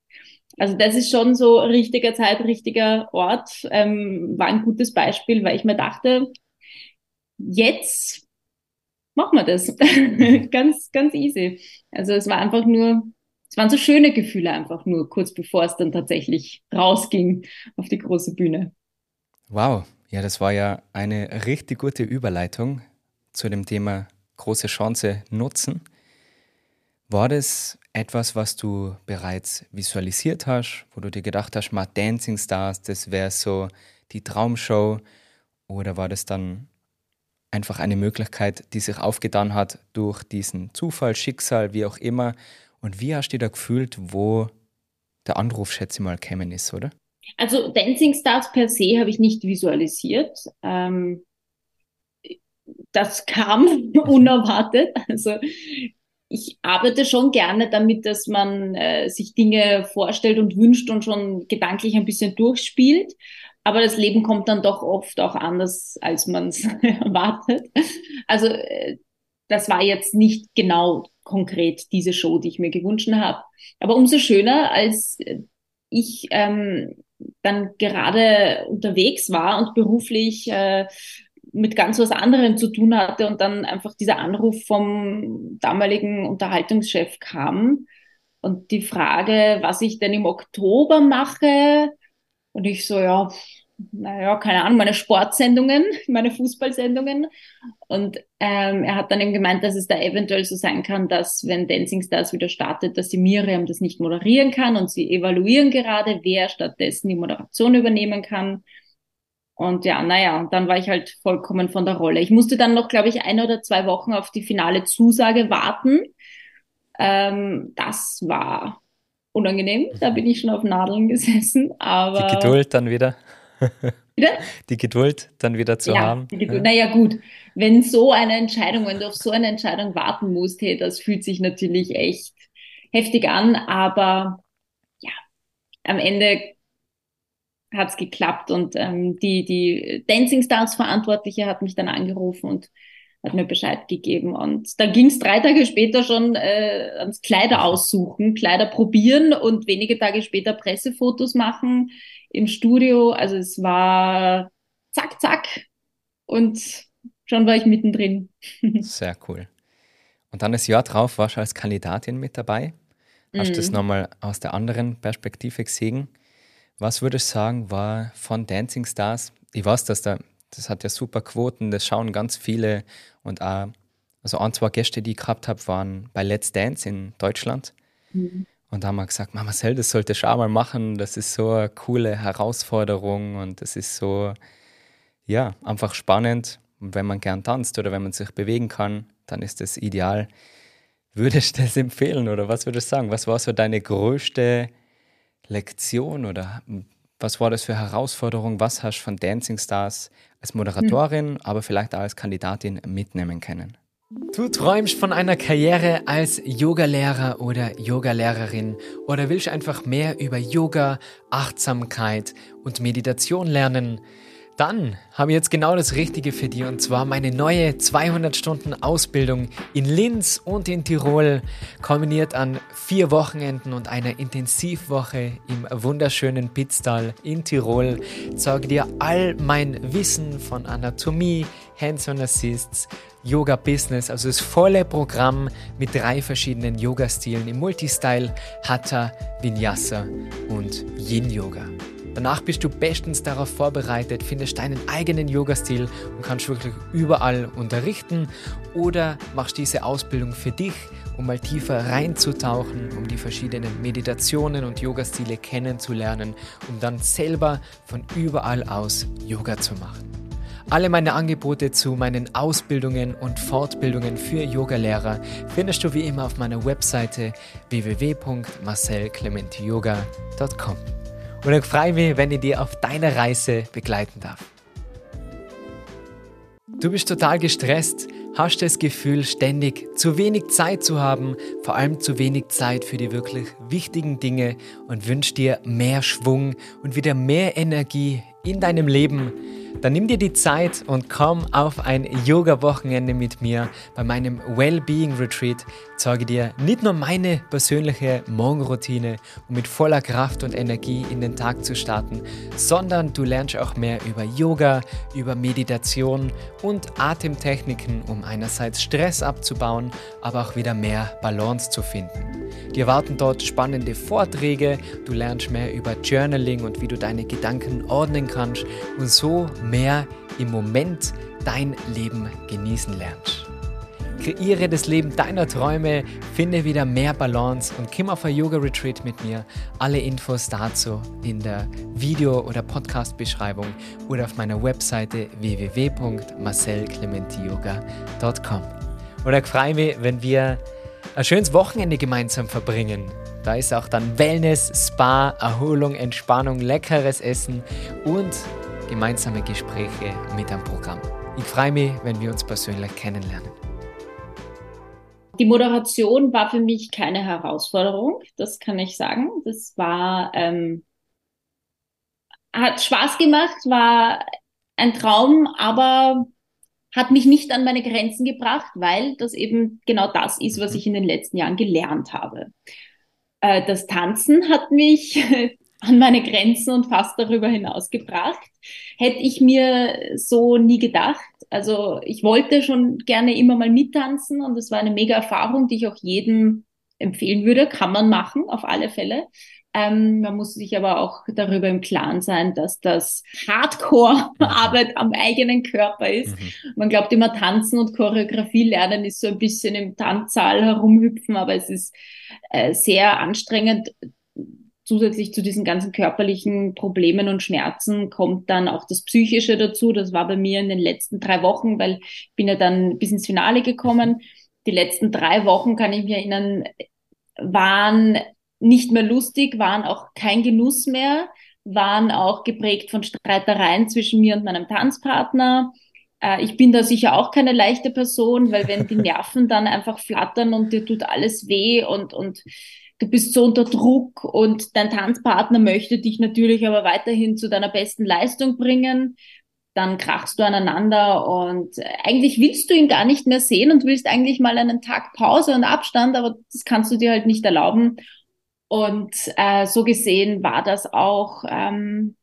Also das ist schon so richtiger Zeit, richtiger Ort, ähm, war ein gutes Beispiel, weil ich mir dachte, jetzt machen wir das. ganz, ganz easy. Also es war einfach nur, es waren so schöne Gefühle einfach nur, kurz bevor es dann tatsächlich rausging auf die große Bühne. Wow, ja, das war ja eine richtig gute Überleitung zu dem Thema große Chance nutzen. War das etwas, was du bereits visualisiert hast, wo du dir gedacht hast, mal Dancing Stars, das wäre so die Traumshow? Oder war das dann einfach eine Möglichkeit, die sich aufgetan hat durch diesen Zufall, Schicksal, wie auch immer? Und wie hast du da gefühlt, wo der Anruf, schätze ich mal, kämen ist, oder? Also Dancing Stars per se habe ich nicht visualisiert. Ähm, das kam unerwartet. Also ich arbeite schon gerne damit, dass man äh, sich Dinge vorstellt und wünscht und schon gedanklich ein bisschen durchspielt. Aber das Leben kommt dann doch oft auch anders, als man es erwartet. Also äh, das war jetzt nicht genau konkret diese Show, die ich mir gewünscht habe. Aber umso schöner, als ich ähm, dann gerade unterwegs war und beruflich äh, mit ganz was anderem zu tun hatte und dann einfach dieser Anruf vom damaligen Unterhaltungschef kam und die Frage, was ich denn im Oktober mache. Und ich so, ja, naja, keine Ahnung, meine Sportsendungen, meine Fußballsendungen. Und ähm, er hat dann eben gemeint, dass es da eventuell so sein kann, dass wenn Dancing Stars wieder startet, dass die Miriam das nicht moderieren kann und sie evaluieren gerade, wer stattdessen die Moderation übernehmen kann. Und ja, naja, und dann war ich halt vollkommen von der Rolle. Ich musste dann noch, glaube ich, ein oder zwei Wochen auf die finale Zusage warten. Ähm, das war unangenehm. Da bin ich schon auf Nadeln gesessen. Aber die Geduld dann wieder. Die Geduld dann wieder zu ja, haben. Die ja. Naja, gut. Wenn so eine Entscheidung, wenn du auf so eine Entscheidung warten musst, hey, das fühlt sich natürlich echt heftig an, aber ja, am Ende hat es geklappt und ähm, die, die Dancing Stars Verantwortliche hat mich dann angerufen und hat mir Bescheid gegeben. Und dann ging es drei Tage später schon äh, ans Kleider aussuchen, Kleider probieren und wenige Tage später Pressefotos machen im Studio. Also es war zack, zack. Und schon war ich mittendrin. Sehr cool. Und dann das Jahr drauf warst du als Kandidatin mit dabei. Hast du mm. das mhm. nochmal aus der anderen Perspektive gesehen? Was würdest du sagen, war von Dancing Stars? Ich weiß, dass da, das hat ja super Quoten, das schauen ganz viele und auch, also ein, zwei Gäste, die ich gehabt habe, waren bei Let's Dance in Deutschland. Mhm. Und da haben wir gesagt, Mama Marcel, das sollte ich auch mal machen. Das ist so eine coole Herausforderung und das ist so, ja, einfach spannend. Und wenn man gern tanzt oder wenn man sich bewegen kann, dann ist das ideal. Würdest du das empfehlen oder was würdest du sagen? Was war so deine größte Lektion oder was war das für Herausforderung? Was hast du von Dancing Stars als Moderatorin, mhm. aber vielleicht auch als Kandidatin mitnehmen können? Du träumst von einer Karriere als Yogalehrer oder Yogalehrerin oder willst einfach mehr über Yoga, Achtsamkeit und Meditation lernen? Dann habe ich jetzt genau das Richtige für dich und zwar meine neue 200 Stunden Ausbildung in Linz und in Tirol, kombiniert an vier Wochenenden und einer Intensivwoche im wunderschönen Pitztal in Tirol. Zeige dir all mein Wissen von Anatomie, Hands-on Assists, Yoga Business, also das volle Programm mit drei verschiedenen Yoga-Stilen im Multistyle, Hatha, Vinyasa und Yin Yoga. Danach bist du bestens darauf vorbereitet, findest deinen eigenen Yoga-Stil und kannst wirklich überall unterrichten oder machst diese Ausbildung für dich, um mal tiefer reinzutauchen, um die verschiedenen Meditationen und Yoga-Stile kennenzulernen, um dann selber von überall aus Yoga zu machen. Alle meine Angebote zu meinen Ausbildungen und Fortbildungen für Yogalehrer findest du wie immer auf meiner Webseite www.marcelclementiyoga.com. Und ich freue mich, wenn ich dir auf deiner Reise begleiten darf. Du bist total gestresst, hast das Gefühl, ständig zu wenig Zeit zu haben, vor allem zu wenig Zeit für die wirklich wichtigen Dinge und wünschst dir mehr Schwung und wieder mehr Energie in deinem Leben dann nimm dir die Zeit und komm auf ein Yoga-Wochenende mit mir bei meinem Wellbeing Retreat. Zeige dir nicht nur meine persönliche Morgenroutine, um mit voller Kraft und Energie in den Tag zu starten, sondern du lernst auch mehr über Yoga, über Meditation und Atemtechniken, um einerseits Stress abzubauen, aber auch wieder mehr Balance zu finden. Dir warten dort spannende Vorträge, du lernst mehr über Journaling und wie du deine Gedanken ordnen kannst und so mehr im Moment dein Leben genießen lernst. Kreiere das Leben deiner Träume, finde wieder mehr Balance und komm auf ein Yoga Retreat mit mir. Alle Infos dazu in der Video- oder Podcast-Beschreibung oder auf meiner Webseite www.marcelclementiyoga.com. Oder ich freue mich, wenn wir ein schönes Wochenende gemeinsam verbringen. Da ist auch dann Wellness, Spa, Erholung, Entspannung, leckeres Essen und gemeinsame Gespräche mit am Programm. Ich freue mich, wenn wir uns persönlich kennenlernen. Die Moderation war für mich keine Herausforderung, das kann ich sagen. Das war, ähm, hat Spaß gemacht, war ein Traum, aber hat mich nicht an meine Grenzen gebracht, weil das eben genau das ist, was mhm. ich in den letzten Jahren gelernt habe. Äh, das Tanzen hat mich an meine Grenzen und fast darüber hinaus gebracht. Hätte ich mir so nie gedacht. Also ich wollte schon gerne immer mal mittanzen und es war eine mega Erfahrung, die ich auch jedem empfehlen würde. Kann man machen, auf alle Fälle. Ähm, man muss sich aber auch darüber im Klaren sein, dass das Hardcore-Arbeit mhm. am eigenen Körper ist. Mhm. Man glaubt immer, Tanzen und Choreografie lernen ist so ein bisschen im Tanzsaal herumhüpfen, aber es ist äh, sehr anstrengend. Zusätzlich zu diesen ganzen körperlichen Problemen und Schmerzen kommt dann auch das Psychische dazu. Das war bei mir in den letzten drei Wochen, weil ich bin ja dann bis ins Finale gekommen. Die letzten drei Wochen, kann ich mich erinnern, waren nicht mehr lustig, waren auch kein Genuss mehr, waren auch geprägt von Streitereien zwischen mir und meinem Tanzpartner. Äh, ich bin da sicher auch keine leichte Person, weil wenn die Nerven dann einfach flattern und dir tut alles weh und, und du bist so unter Druck und dein Tanzpartner möchte dich natürlich aber weiterhin zu deiner besten Leistung bringen, dann krachst du aneinander und eigentlich willst du ihn gar nicht mehr sehen und willst eigentlich mal einen Tag Pause und Abstand, aber das kannst du dir halt nicht erlauben. Und äh, so gesehen war das auch ähm,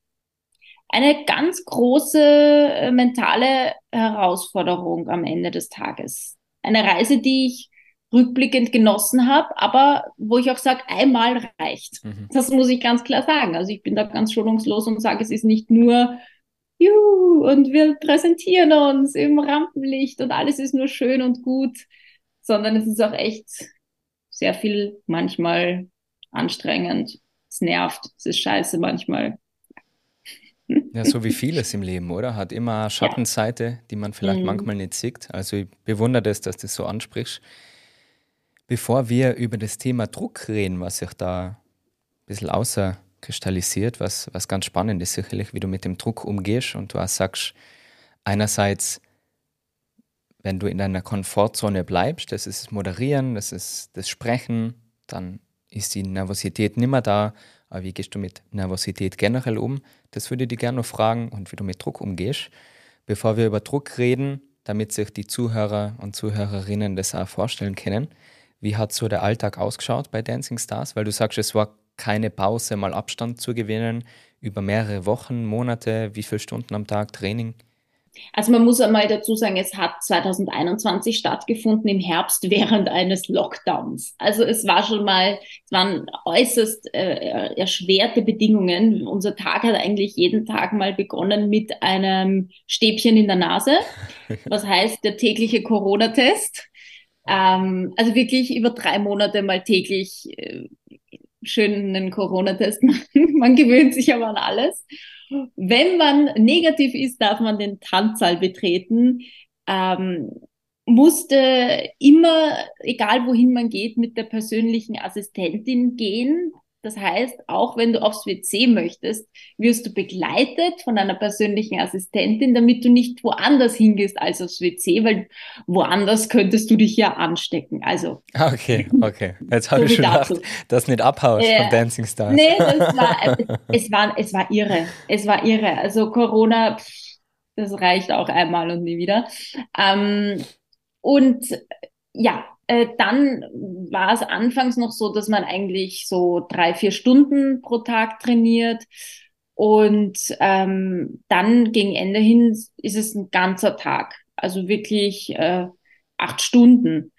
eine ganz große äh, mentale Herausforderung am Ende des Tages. Eine Reise, die ich rückblickend genossen habe, aber wo ich auch sage, einmal reicht. Mhm. Das muss ich ganz klar sagen. Also ich bin da ganz schonungslos und sage, es ist nicht nur Juhu, und wir präsentieren uns im Rampenlicht und alles ist nur schön und gut, sondern es ist auch echt sehr viel manchmal anstrengend, es nervt, es ist scheiße manchmal. Ja, so wie vieles im Leben, oder? Hat immer Schattenseite, die man vielleicht mhm. manchmal nicht sieht. Also ich bewundere das, dass du das so ansprichst. Bevor wir über das Thema Druck reden, was sich da ein bisschen außerkristallisiert, was, was ganz spannend ist, sicherlich, wie du mit dem Druck umgehst und du auch sagst, einerseits, wenn du in deiner Komfortzone bleibst, das ist das Moderieren, das ist das Sprechen, dann ist die Nervosität nicht mehr da. Aber wie gehst du mit Nervosität generell um? Das würde ich dir gerne noch fragen und wie du mit Druck umgehst. Bevor wir über Druck reden, damit sich die Zuhörer und Zuhörerinnen das auch vorstellen können, wie hat so der Alltag ausgeschaut bei Dancing Stars? Weil du sagst, es war keine Pause, mal Abstand zu gewinnen, über mehrere Wochen, Monate, wie viele Stunden am Tag Training? Also man muss einmal dazu sagen, es hat 2021 stattgefunden im Herbst während eines Lockdowns. Also es war schon mal, es waren äußerst äh, erschwerte Bedingungen. Unser Tag hat eigentlich jeden Tag mal begonnen mit einem Stäbchen in der Nase. Was heißt der tägliche Corona-Test? Ähm, also wirklich über drei Monate mal täglich äh, schön einen Corona-Test machen. Man gewöhnt sich aber an alles. Wenn man negativ ist, darf man den Tanzsaal betreten. Ähm, musste immer, egal wohin man geht, mit der persönlichen Assistentin gehen. Das heißt, auch wenn du aufs WC möchtest, wirst du begleitet von einer persönlichen Assistentin, damit du nicht woanders hingehst als aufs WC, weil woanders könntest du dich ja anstecken. Also. Ah, okay, okay. Jetzt habe so ich schon gedacht, dass nicht abhaust äh, von Dancing Stars. Nee, das war, es, war, es war irre. Es war irre. Also Corona, pff, das reicht auch einmal und nie wieder. Ähm, und ja, äh, dann war es anfangs noch so, dass man eigentlich so drei, vier Stunden pro Tag trainiert. Und ähm, dann gegen Ende hin ist es ein ganzer Tag. Also wirklich äh, acht Stunden.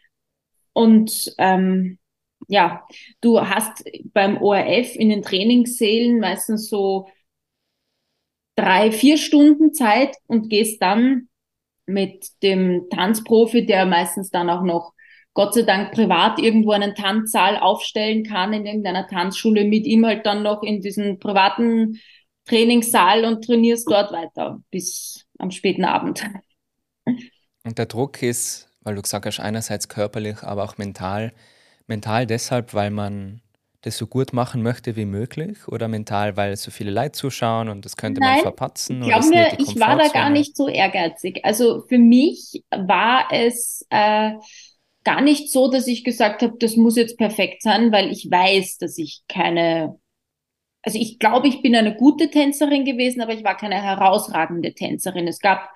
Und ähm, ja, du hast beim ORF in den Trainingssälen meistens so drei, vier Stunden Zeit und gehst dann mit dem Tanzprofi, der meistens dann auch noch Gott sei Dank privat irgendwo einen Tanzsaal aufstellen kann in irgendeiner Tanzschule mit ihm halt dann noch in diesen privaten Trainingssaal und trainierst dort weiter bis am späten Abend. Und der Druck ist, weil du gesagt hast, einerseits körperlich, aber auch mental. Mental deshalb, weil man das so gut machen möchte wie möglich oder mental, weil so viele Leute zuschauen und das könnte Nein, man verpatzen? Ich glaube mir, ich war da gar nicht so ehrgeizig. Also für mich war es äh, gar nicht so, dass ich gesagt habe, das muss jetzt perfekt sein, weil ich weiß, dass ich keine, also ich glaube, ich bin eine gute Tänzerin gewesen, aber ich war keine herausragende Tänzerin. Es gab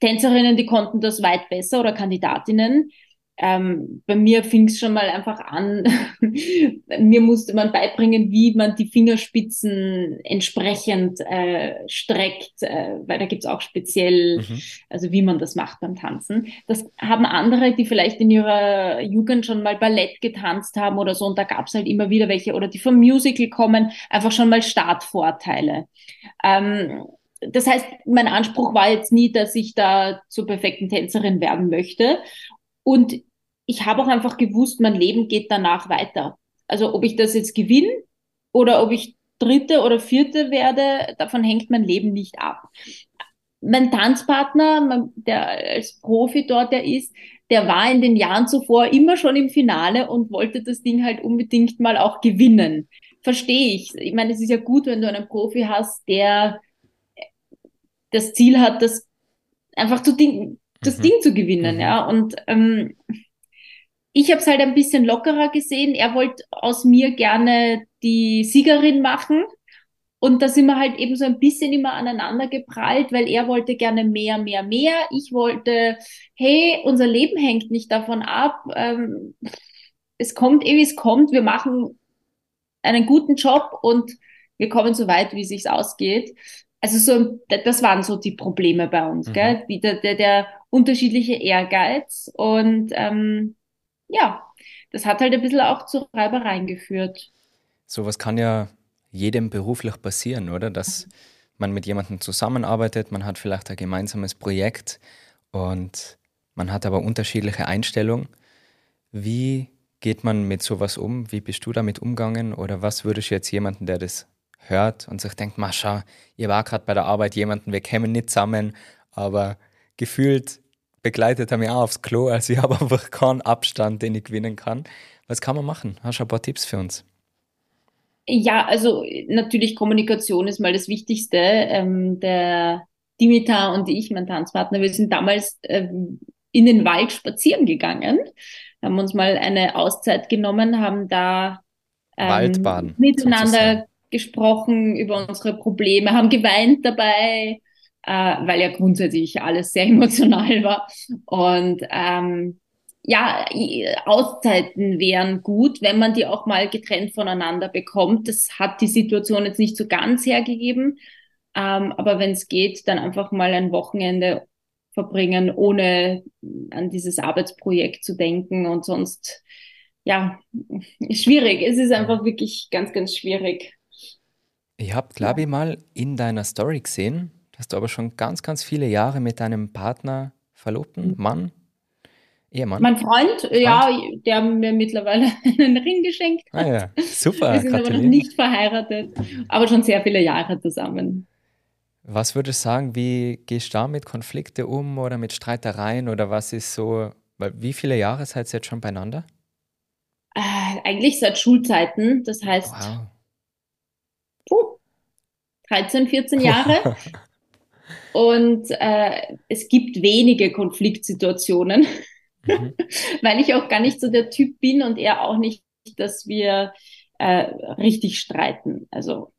Tänzerinnen, die konnten das weit besser oder Kandidatinnen ähm, bei mir fing es schon mal einfach an. mir musste man beibringen, wie man die Fingerspitzen entsprechend äh, streckt, äh, weil da gibt's auch speziell, mhm. also wie man das macht beim Tanzen. Das haben andere, die vielleicht in ihrer Jugend schon mal Ballett getanzt haben oder so, und da gab's halt immer wieder welche, oder die vom Musical kommen, einfach schon mal Startvorteile. Ähm, das heißt, mein Anspruch war jetzt nie, dass ich da zur perfekten Tänzerin werden möchte. Und ich habe auch einfach gewusst, mein Leben geht danach weiter. Also ob ich das jetzt gewinne oder ob ich Dritte oder Vierte werde, davon hängt mein Leben nicht ab. Mein Tanzpartner, der als Profi dort der ist, der war in den Jahren zuvor immer schon im Finale und wollte das Ding halt unbedingt mal auch gewinnen. Verstehe ich. Ich meine, es ist ja gut, wenn du einen Profi hast, der das Ziel hat, das einfach zu Ding, das mhm. Ding zu gewinnen, mhm. ja. Und ähm, ich habe es halt ein bisschen lockerer gesehen. Er wollte aus mir gerne die Siegerin machen. Und da sind wir halt eben so ein bisschen immer aneinander geprallt, weil er wollte gerne mehr, mehr, mehr. Ich wollte, hey, unser Leben hängt nicht davon ab. Ähm, es kommt eh, wie es kommt. Wir machen einen guten Job und wir kommen so weit, wie es sich ausgeht. Also so, das waren so die Probleme bei uns, mhm. gell? Wie der, der, der unterschiedliche Ehrgeiz und ähm, ja, das hat halt ein bisschen auch zu Reibereien geführt. Sowas kann ja jedem beruflich passieren, oder? Dass man mit jemandem zusammenarbeitet, man hat vielleicht ein gemeinsames Projekt und man hat aber unterschiedliche Einstellungen. Wie geht man mit sowas um? Wie bist du damit umgegangen? Oder was würdest du jetzt jemanden, der das hört und sich denkt, Mascha, ihr war gerade bei der Arbeit jemanden, wir kämen nicht zusammen, aber gefühlt begleitet er mich auch aufs Klo, also ich habe einfach keinen Abstand, den ich gewinnen kann. Was kann man machen? Hast du ein paar Tipps für uns? Ja, also natürlich Kommunikation ist mal das Wichtigste. Ähm, der Dimitar und ich, mein Tanzpartner, wir sind damals ähm, in den Wald spazieren gegangen, haben uns mal eine Auszeit genommen, haben da ähm, Waldbaden, miteinander sozusagen. gesprochen über unsere Probleme, haben geweint dabei, äh, weil ja grundsätzlich alles sehr emotional war. Und ähm, ja, Auszeiten wären gut, wenn man die auch mal getrennt voneinander bekommt. Das hat die Situation jetzt nicht so ganz hergegeben. Ähm, aber wenn es geht, dann einfach mal ein Wochenende verbringen, ohne an dieses Arbeitsprojekt zu denken und sonst, ja, schwierig. Es ist einfach wirklich ganz, ganz schwierig. Ich habe, glaube ich, mal in deiner Story gesehen, hast du aber schon ganz, ganz viele Jahre mit deinem Partner, Verlobten, mhm. Mann, Ehemann? Mein Freund, Freund, ja, der mir mittlerweile einen Ring geschenkt hat. Ah ja, super. Wir sind aber noch nicht verheiratet, aber schon sehr viele Jahre zusammen. Was würdest du sagen, wie gehst du da mit Konflikte um oder mit Streitereien oder was ist so, weil wie viele Jahre seid ihr jetzt schon beieinander? Äh, eigentlich seit Schulzeiten, das heißt wow. puh, 13, 14 Jahre. Und äh, es gibt wenige Konfliktsituationen, mhm. weil ich auch gar nicht so der Typ bin und er auch nicht, dass wir äh, richtig streiten. Also,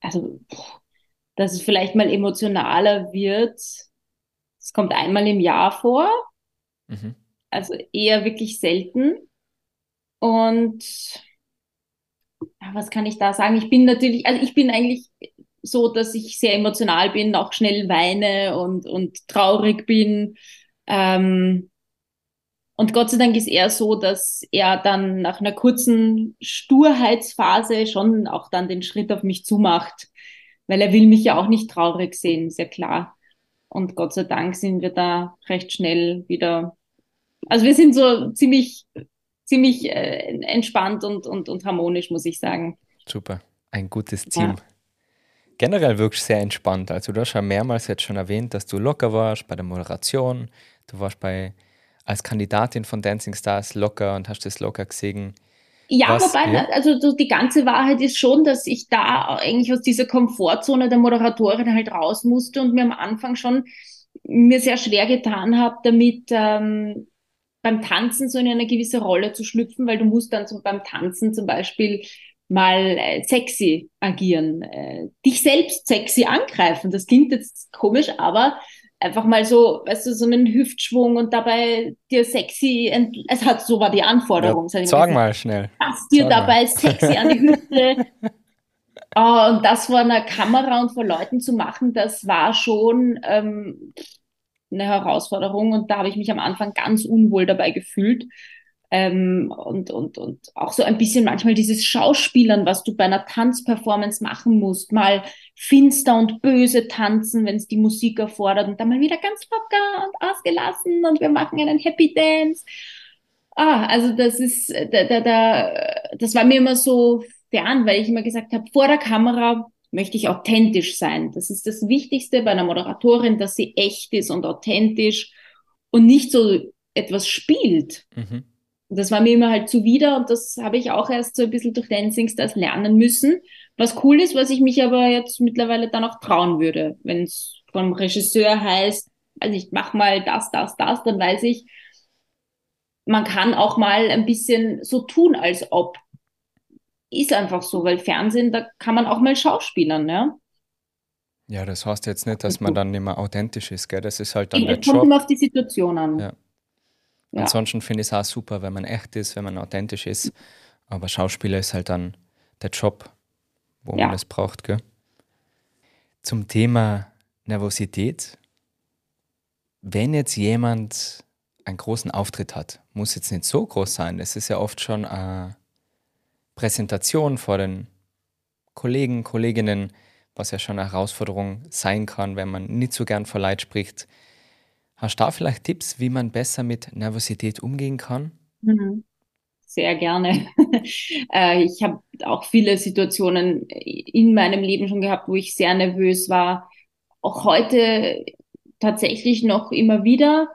also, dass es vielleicht mal emotionaler wird. Es kommt einmal im Jahr vor. Mhm. Also eher wirklich selten. Und was kann ich da sagen? Ich bin natürlich, also ich bin eigentlich so, dass ich sehr emotional bin, auch schnell weine und, und traurig bin. Ähm, und Gott sei Dank ist er so, dass er dann nach einer kurzen Sturheitsphase schon auch dann den Schritt auf mich zumacht, weil er will mich ja auch nicht traurig sehen, sehr klar. Und Gott sei Dank sind wir da recht schnell wieder. Also wir sind so ziemlich, ziemlich äh, entspannt und, und, und harmonisch, muss ich sagen. Super, ein gutes Team. Ja generell wirklich sehr entspannt. Also du hast ja mehrmals jetzt schon erwähnt, dass du locker warst bei der Moderation. Du warst bei als Kandidatin von Dancing Stars locker und hast das locker gesehen. Ja, Was, wobei, ja? also so die ganze Wahrheit ist schon, dass ich da eigentlich aus dieser Komfortzone der Moderatorin halt raus musste und mir am Anfang schon mir sehr schwer getan habe, damit ähm, beim Tanzen so in eine gewisse Rolle zu schlüpfen, weil du musst dann so beim Tanzen zum Beispiel mal äh, sexy agieren, äh, dich selbst sexy angreifen. Das klingt jetzt komisch, aber einfach mal so, weißt du, so einen Hüftschwung und dabei dir sexy, es hat, so war die Anforderung. Ja, sag mal schnell. Passt dir dabei mal. sexy an die Hüfte. oh, und das vor einer Kamera und vor Leuten zu machen, das war schon ähm, eine Herausforderung und da habe ich mich am Anfang ganz unwohl dabei gefühlt. Ähm, und, und, und auch so ein bisschen manchmal dieses Schauspielern, was du bei einer Tanzperformance machen musst, mal finster und böse tanzen, wenn es die Musik erfordert und dann mal wieder ganz locker und ausgelassen und wir machen einen Happy Dance. Ah, also das ist, da, da, da, das war mir immer so fern, weil ich immer gesagt habe, vor der Kamera möchte ich authentisch sein. Das ist das Wichtigste bei einer Moderatorin, dass sie echt ist und authentisch und nicht so etwas spielt. Mhm. Das war mir immer halt zuwider und das habe ich auch erst so ein bisschen durch Dancing Stars lernen müssen. Was cool ist, was ich mich aber jetzt mittlerweile dann auch trauen würde. Wenn es vom Regisseur heißt, also ich mach mal das, das, das, dann weiß ich, man kann auch mal ein bisschen so tun, als ob. Ist einfach so, weil Fernsehen, da kann man auch mal schauspielern, ja. Ja, das heißt jetzt nicht, dass man dann nicht mehr authentisch ist, gell? Das ist halt dann der Job. kommt immer auf die Situation an. Ja. Ja. Ansonsten finde ich es auch super, wenn man echt ist, wenn man authentisch ist. Aber Schauspieler ist halt dann der Job, wo ja. man das braucht. Gell? Zum Thema Nervosität. Wenn jetzt jemand einen großen Auftritt hat, muss jetzt nicht so groß sein. Es ist ja oft schon eine Präsentation vor den Kollegen, Kolleginnen, was ja schon eine Herausforderung sein kann, wenn man nicht so gern vor Leid spricht. Hast du da vielleicht Tipps, wie man besser mit Nervosität umgehen kann? Mhm. Sehr gerne. Äh, ich habe auch viele Situationen in meinem Leben schon gehabt, wo ich sehr nervös war. Auch heute tatsächlich noch immer wieder.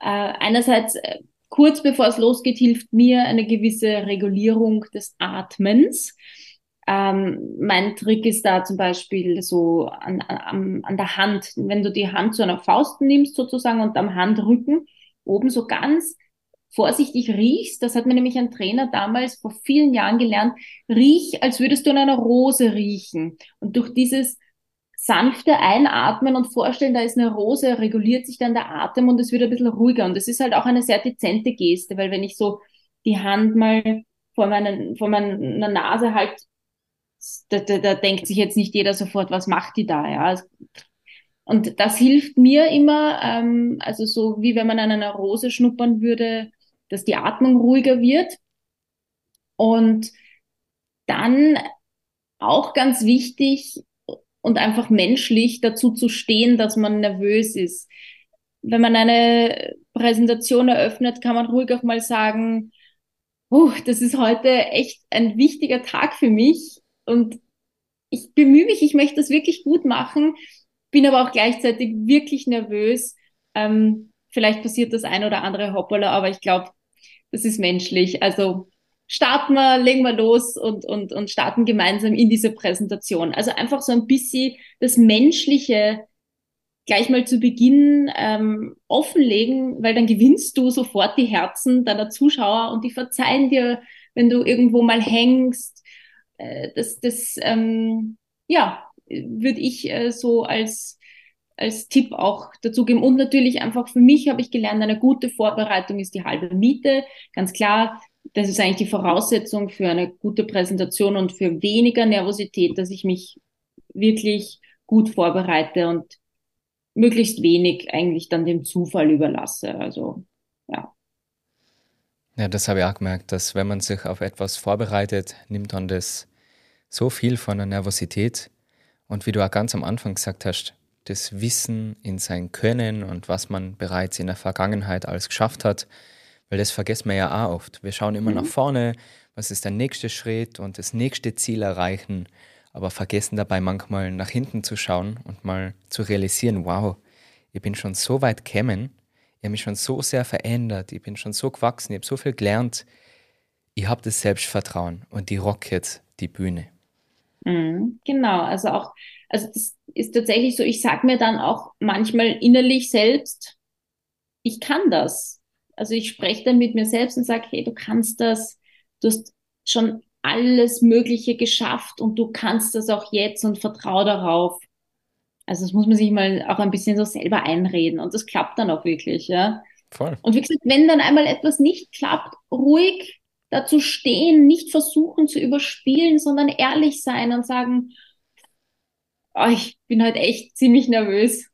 Äh, einerseits äh, kurz bevor es losgeht, hilft mir eine gewisse Regulierung des Atmens. Ähm, mein Trick ist da zum Beispiel so an, an, an der Hand, wenn du die Hand zu einer Faust nimmst sozusagen und am Handrücken oben so ganz vorsichtig riechst, das hat mir nämlich ein Trainer damals vor vielen Jahren gelernt, riech, als würdest du an einer Rose riechen. Und durch dieses sanfte Einatmen und Vorstellen, da ist eine Rose, reguliert sich dann der Atem und es wird ein bisschen ruhiger. Und das ist halt auch eine sehr dezente Geste, weil wenn ich so die Hand mal vor, meinen, vor meiner Nase halt da, da, da denkt sich jetzt nicht jeder sofort, was macht die da, ja. Und das hilft mir immer, ähm, also so wie wenn man an einer Rose schnuppern würde, dass die Atmung ruhiger wird. Und dann auch ganz wichtig und einfach menschlich dazu zu stehen, dass man nervös ist. Wenn man eine Präsentation eröffnet, kann man ruhig auch mal sagen, oh, das ist heute echt ein wichtiger Tag für mich und ich bemühe mich, ich möchte das wirklich gut machen, bin aber auch gleichzeitig wirklich nervös. Ähm, vielleicht passiert das ein oder andere Hoppala, aber ich glaube, das ist menschlich. Also starten wir, legen wir los und, und, und starten gemeinsam in diese Präsentation. Also einfach so ein bisschen das Menschliche gleich mal zu Beginn ähm, offenlegen, weil dann gewinnst du sofort die Herzen deiner Zuschauer und die verzeihen dir, wenn du irgendwo mal hängst äh, das, das ähm, ja, würde ich äh, so als, als Tipp auch dazu geben. Und natürlich einfach für mich habe ich gelernt, eine gute Vorbereitung ist die halbe Miete. Ganz klar, das ist eigentlich die Voraussetzung für eine gute Präsentation und für weniger Nervosität, dass ich mich wirklich gut vorbereite und möglichst wenig eigentlich dann dem Zufall überlasse. Also ja. Ja, das habe ich auch gemerkt, dass wenn man sich auf etwas vorbereitet, nimmt man das so viel von der Nervosität. Und wie du auch ganz am Anfang gesagt hast, das Wissen in sein Können und was man bereits in der Vergangenheit alles geschafft hat, weil das vergessen wir ja auch oft. Wir schauen immer mhm. nach vorne, was ist der nächste Schritt und das nächste Ziel erreichen, aber vergessen dabei manchmal nach hinten zu schauen und mal zu realisieren, wow, ich bin schon so weit gekommen, ich habe mich schon so sehr verändert, ich bin schon so gewachsen, ich habe so viel gelernt. ich habe das Selbstvertrauen und die rock jetzt die Bühne. Mhm, genau, also auch, also das ist tatsächlich so, ich sage mir dann auch manchmal innerlich selbst, ich kann das. Also ich spreche dann mit mir selbst und sage, hey, du kannst das, du hast schon alles Mögliche geschafft und du kannst das auch jetzt und vertrau darauf. Also das muss man sich mal auch ein bisschen so selber einreden und das klappt dann auch wirklich, ja. Voll. Und wie gesagt, wenn dann einmal etwas nicht klappt, ruhig dazu stehen, nicht versuchen zu überspielen, sondern ehrlich sein und sagen, oh, ich bin heute echt ziemlich nervös.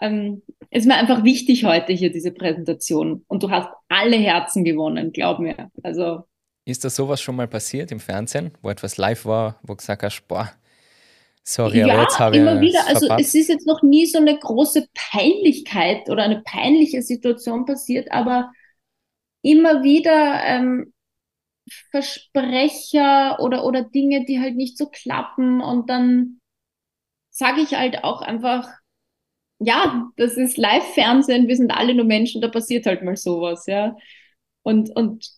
Ähm, es ist mir einfach wichtig heute hier diese Präsentation und du hast alle Herzen gewonnen, glaub mir. Also ist da sowas schon mal passiert im Fernsehen, wo etwas live war, wo gesagt hast, boah, sorry, aber jetzt habe ich immer wieder. Also es ist jetzt noch nie so eine große Peinlichkeit oder eine peinliche Situation passiert, aber immer wieder ähm, Versprecher oder, oder Dinge, die halt nicht so klappen und dann sage ich halt auch einfach, ja, das ist Live-Fernsehen, wir sind alle nur Menschen, da passiert halt mal sowas, ja. Und, und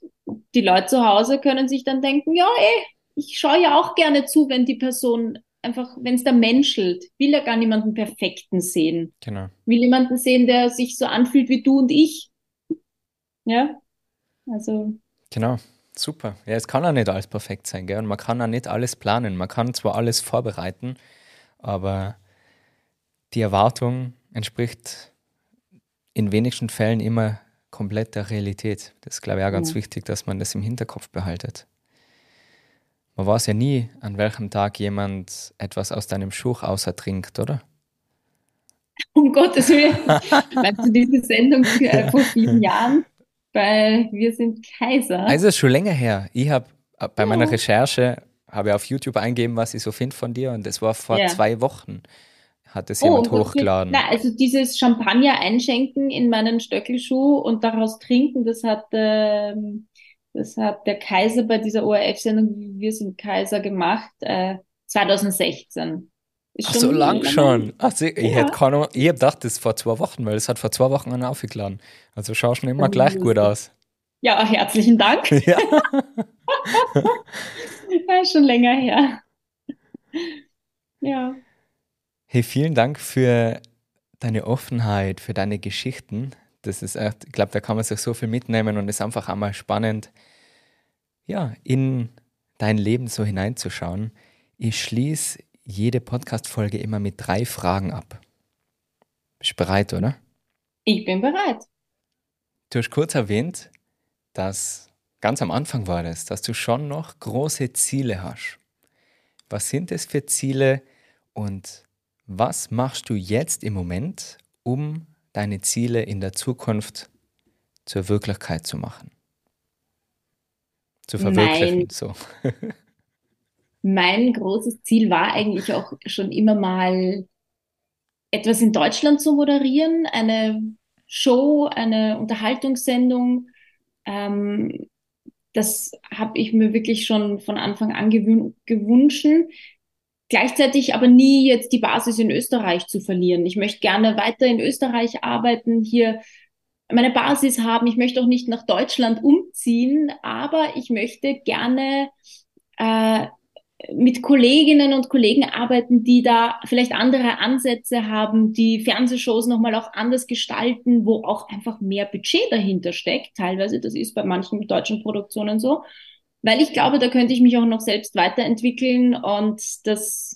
die Leute zu Hause können sich dann denken, ja, ey, ich schaue ja auch gerne zu, wenn die Person einfach, wenn es da menschelt, will ja gar niemanden Perfekten sehen. Genau. Will jemanden sehen, der sich so anfühlt wie du und ich. Ja, also. Genau, super. Ja, es kann auch nicht alles perfekt sein, gell? Und man kann auch nicht alles planen. Man kann zwar alles vorbereiten, aber die Erwartung entspricht in wenigsten Fällen immer komplett der Realität. Das ist, glaube ich, auch ganz ja. wichtig, dass man das im Hinterkopf behaltet. Man weiß ja nie, an welchem Tag jemand etwas aus deinem Schuh außer trinkt, oder? Um Gottes Willen. Meinst du diese Sendung vor sieben Jahren bei Wir sind Kaiser? Also ist schon länger her. Ich habe äh, bei meiner Recherche habe auf YouTube eingeben, was ich so finde von dir und das war vor ja. zwei Wochen hat es jemand oh, hochgeladen? Na, also dieses Champagner einschenken in meinen Stöckelschuh und daraus trinken, das hat, ähm, das hat der Kaiser bei dieser ORF-Sendung Wir sind Kaiser gemacht, äh, 2016. Ach, so lang schon. Ach, ich ja. hätte keine, ich hab gedacht, das ist vor zwei Wochen, weil es hat vor zwei Wochen einer aufgeladen. Also schau schon immer gleich gut aus. Ja, herzlichen Dank. Ja. ja, schon länger her. Ja. Hey, vielen Dank für deine Offenheit, für deine Geschichten. Das ist echt, ich glaube, da kann man sich so viel mitnehmen und es ist einfach einmal spannend, ja, in dein Leben so hineinzuschauen. Ich schließe jede Podcast-Folge immer mit drei Fragen ab. Bist du bereit, oder? Ich bin bereit. Du hast kurz erwähnt, dass ganz am Anfang war das, dass du schon noch große Ziele hast. Was sind es für Ziele und was machst du jetzt im Moment, um deine Ziele in der Zukunft zur Wirklichkeit zu machen? Zu verwirklichen. Mein, so. mein großes Ziel war eigentlich auch schon immer mal etwas in Deutschland zu moderieren, eine Show, eine Unterhaltungssendung. Ähm, das habe ich mir wirklich schon von Anfang an gewünscht gleichzeitig aber nie jetzt die Basis in Österreich zu verlieren. Ich möchte gerne weiter in Österreich arbeiten, hier meine Basis haben. Ich möchte auch nicht nach Deutschland umziehen, aber ich möchte gerne äh, mit Kolleginnen und Kollegen arbeiten, die da vielleicht andere Ansätze haben, die Fernsehshows nochmal auch anders gestalten, wo auch einfach mehr Budget dahinter steckt. Teilweise, das ist bei manchen deutschen Produktionen so weil ich glaube, da könnte ich mich auch noch selbst weiterentwickeln und das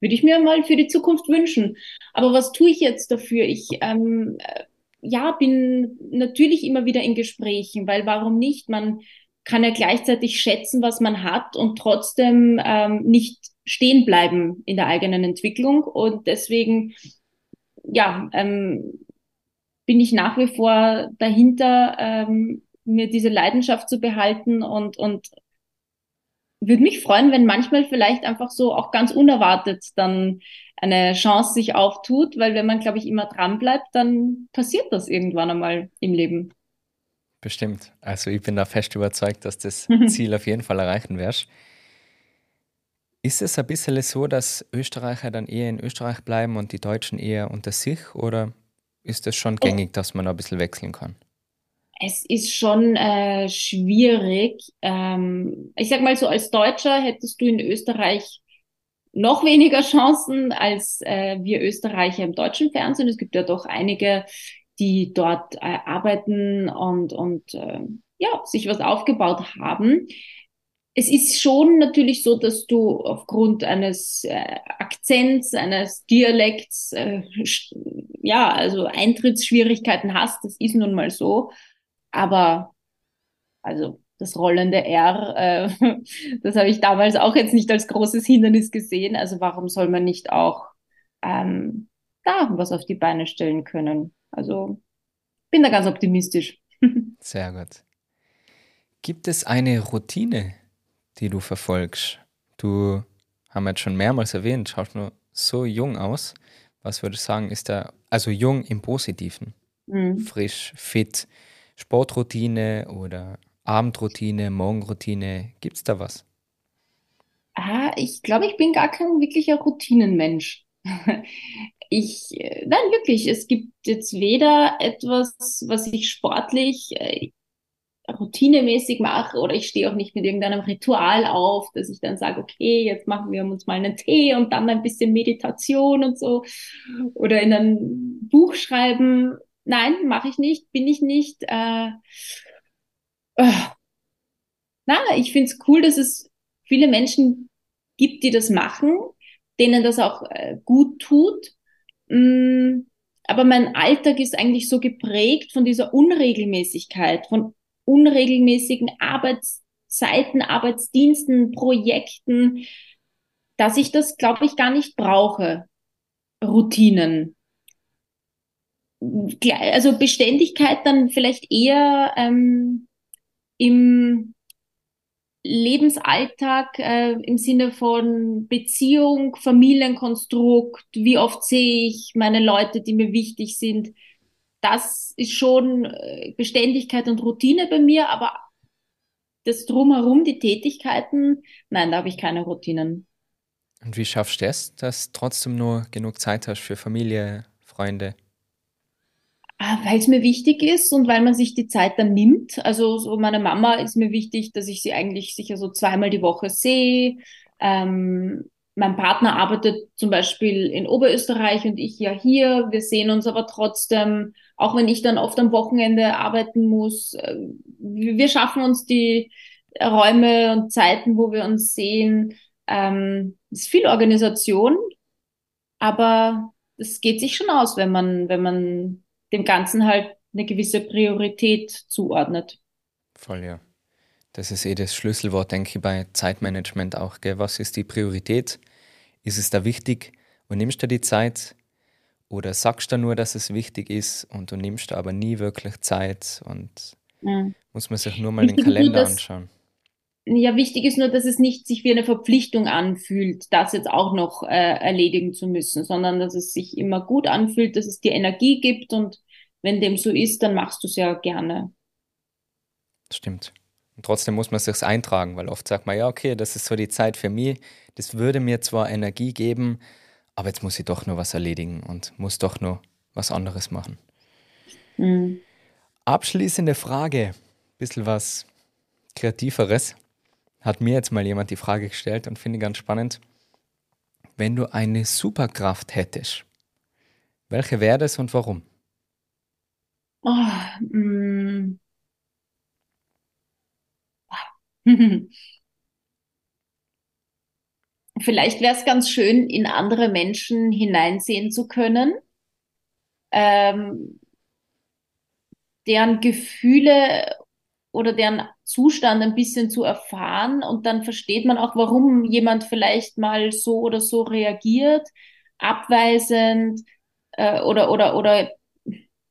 würde ich mir mal für die Zukunft wünschen. Aber was tue ich jetzt dafür? Ich ähm, äh, ja bin natürlich immer wieder in Gesprächen, weil warum nicht? Man kann ja gleichzeitig schätzen, was man hat und trotzdem ähm, nicht stehen bleiben in der eigenen Entwicklung. Und deswegen, ja, ähm, bin ich nach wie vor dahinter, ähm, mir diese Leidenschaft zu behalten und, und würde mich freuen, wenn manchmal vielleicht einfach so auch ganz unerwartet dann eine Chance sich auftut, weil wenn man, glaube ich, immer dran bleibt, dann passiert das irgendwann einmal im Leben. Bestimmt. Also ich bin da fest überzeugt, dass das Ziel auf jeden Fall erreichen wirst. Ist es ein bisschen so, dass Österreicher dann eher in Österreich bleiben und die Deutschen eher unter sich oder ist es schon oh. gängig, dass man ein bisschen wechseln kann? Es ist schon äh, schwierig. Ähm, ich sag mal so, als Deutscher hättest du in Österreich noch weniger Chancen als äh, wir Österreicher im deutschen Fernsehen. Es gibt ja doch einige, die dort äh, arbeiten und, und äh, ja, sich was aufgebaut haben. Es ist schon natürlich so, dass du aufgrund eines äh, Akzents, eines Dialekts, äh, ja, also Eintrittsschwierigkeiten hast. Das ist nun mal so. Aber also das rollende R, äh, das habe ich damals auch jetzt nicht als großes Hindernis gesehen. Also warum soll man nicht auch ähm, da was auf die Beine stellen können? Also bin da ganz optimistisch. Sehr gut. Gibt es eine Routine, die du verfolgst? Du haben jetzt schon mehrmals erwähnt, schaust nur so jung aus. Was würdest du sagen, ist da, also jung im Positiven, mhm. frisch, fit, Sportroutine oder Abendroutine, Morgenroutine? Gibt es da was? Ah, ich glaube, ich bin gar kein wirklicher Routinenmensch. Ich, äh, nein, wirklich, es gibt jetzt weder etwas, was ich sportlich äh, routinemäßig mache oder ich stehe auch nicht mit irgendeinem Ritual auf, dass ich dann sage, okay, jetzt machen wir uns mal einen Tee und dann ein bisschen Meditation und so oder in ein Buch schreiben. Nein, mache ich nicht, bin ich nicht. Äh, äh, na, ich finde es cool, dass es viele Menschen gibt, die das machen, denen das auch äh, gut tut. Mm, aber mein Alltag ist eigentlich so geprägt von dieser Unregelmäßigkeit, von unregelmäßigen Arbeitszeiten, Arbeitsdiensten, Projekten, dass ich das, glaube ich, gar nicht brauche. Routinen also Beständigkeit dann vielleicht eher ähm, im Lebensalltag äh, im Sinne von Beziehung, Familienkonstrukt, wie oft sehe ich meine Leute, die mir wichtig sind. Das ist schon äh, Beständigkeit und Routine bei mir, aber das drumherum, die Tätigkeiten, nein, da habe ich keine Routinen. Und wie schaffst du es, dass trotzdem nur genug Zeit hast für Familie, Freunde? Ah, weil es mir wichtig ist und weil man sich die Zeit dann nimmt. Also so meine Mama ist mir wichtig, dass ich sie eigentlich sicher so zweimal die Woche sehe. Ähm, mein Partner arbeitet zum Beispiel in Oberösterreich und ich ja hier. Wir sehen uns aber trotzdem, auch wenn ich dann oft am Wochenende arbeiten muss. Äh, wir schaffen uns die Räume und Zeiten, wo wir uns sehen. Ähm, ist viel Organisation, aber es geht sich schon aus, wenn man, wenn man dem Ganzen halt eine gewisse Priorität zuordnet. Voll, ja. Das ist eh das Schlüsselwort, denke ich, bei Zeitmanagement auch. Gell? Was ist die Priorität? Ist es da wichtig und nimmst du die Zeit? Oder sagst du nur, dass es wichtig ist und du nimmst aber nie wirklich Zeit und ja. muss man sich nur mal den Kalender anschauen. Ja, wichtig ist nur, dass es nicht sich wie eine Verpflichtung anfühlt, das jetzt auch noch äh, erledigen zu müssen, sondern dass es sich immer gut anfühlt, dass es dir Energie gibt und wenn dem so ist, dann machst du es ja gerne. Stimmt. Und trotzdem muss man es sich eintragen, weil oft sagt man, ja, okay, das ist so die Zeit für mich, das würde mir zwar Energie geben, aber jetzt muss ich doch nur was erledigen und muss doch nur was anderes machen. Mhm. Abschließende Frage, ein bisschen was Kreativeres hat mir jetzt mal jemand die Frage gestellt und finde ganz spannend. Wenn du eine Superkraft hättest, welche wäre das und warum? Oh, mm. Vielleicht wäre es ganz schön, in andere Menschen hineinsehen zu können, ähm, deren Gefühle oder deren Zustand ein bisschen zu erfahren. Und dann versteht man auch, warum jemand vielleicht mal so oder so reagiert, abweisend äh, oder oder oder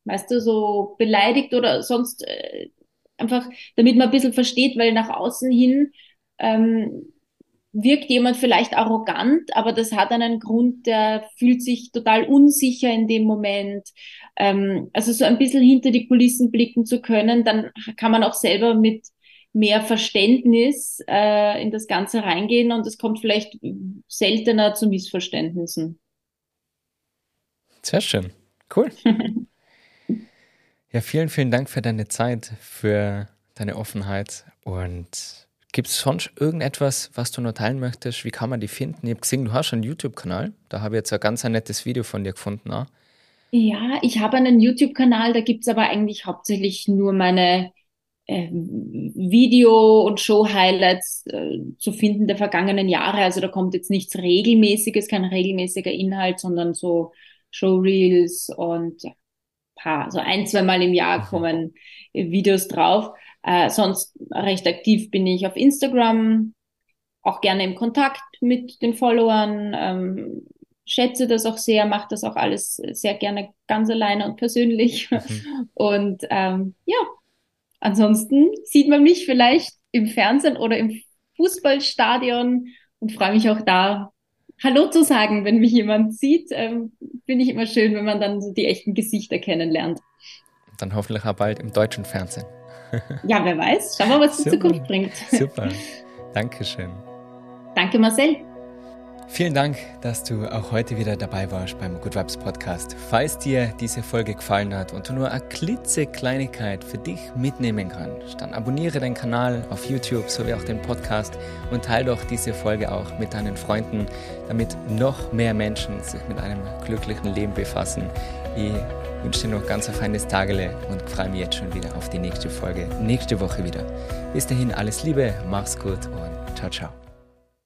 weißt du, so beleidigt oder sonst äh, einfach, damit man ein bisschen versteht, weil nach außen hin ähm, wirkt jemand vielleicht arrogant, aber das hat einen Grund, der fühlt sich total unsicher in dem Moment. Ähm, also so ein bisschen hinter die Kulissen blicken zu können, dann kann man auch selber mit mehr Verständnis äh, in das Ganze reingehen und es kommt vielleicht seltener zu Missverständnissen. Sehr schön. Cool. Ja, vielen, vielen Dank für deine Zeit, für deine Offenheit und Gibt es sonst irgendetwas, was du noch teilen möchtest? Wie kann man die finden? Ich habe gesehen, du hast einen YouTube-Kanal. Da habe ich jetzt ein ganz ein nettes Video von dir gefunden. Auch. Ja, ich habe einen YouTube-Kanal, da gibt es aber eigentlich hauptsächlich nur meine äh, Video- und Show-Highlights äh, zu finden der vergangenen Jahre. Also da kommt jetzt nichts Regelmäßiges, kein regelmäßiger Inhalt, sondern so Showreels und ja, paar, so ein, zwei Mal im Jahr mhm. kommen Videos drauf. Äh, sonst recht aktiv bin ich auf Instagram, auch gerne im Kontakt mit den Followern. Ähm, schätze das auch sehr, mache das auch alles sehr gerne ganz alleine und persönlich. Mhm. Und ähm, ja, ansonsten sieht man mich vielleicht im Fernsehen oder im Fußballstadion und freue mich auch da, Hallo zu sagen, wenn mich jemand sieht. Ähm, Finde ich immer schön, wenn man dann so die echten Gesichter kennenlernt. Dann hoffentlich auch bald im deutschen Fernsehen. Ja, wer weiß. Schauen wir, was die Zukunft bringt. Super. Dankeschön. Danke, Marcel. Vielen Dank, dass du auch heute wieder dabei warst beim Good Vibes Podcast. Falls dir diese Folge gefallen hat und du nur eine klitzekleinigkeit für dich mitnehmen kannst, dann abonniere den Kanal auf YouTube sowie auch den Podcast und teile doch diese Folge auch mit deinen Freunden, damit noch mehr Menschen sich mit einem glücklichen Leben befassen. Ich wünsche dir noch ganz ein feines Tagele und freue mich jetzt schon wieder auf die nächste Folge, nächste Woche wieder. Bis dahin alles Liebe, mach's gut und ciao, ciao.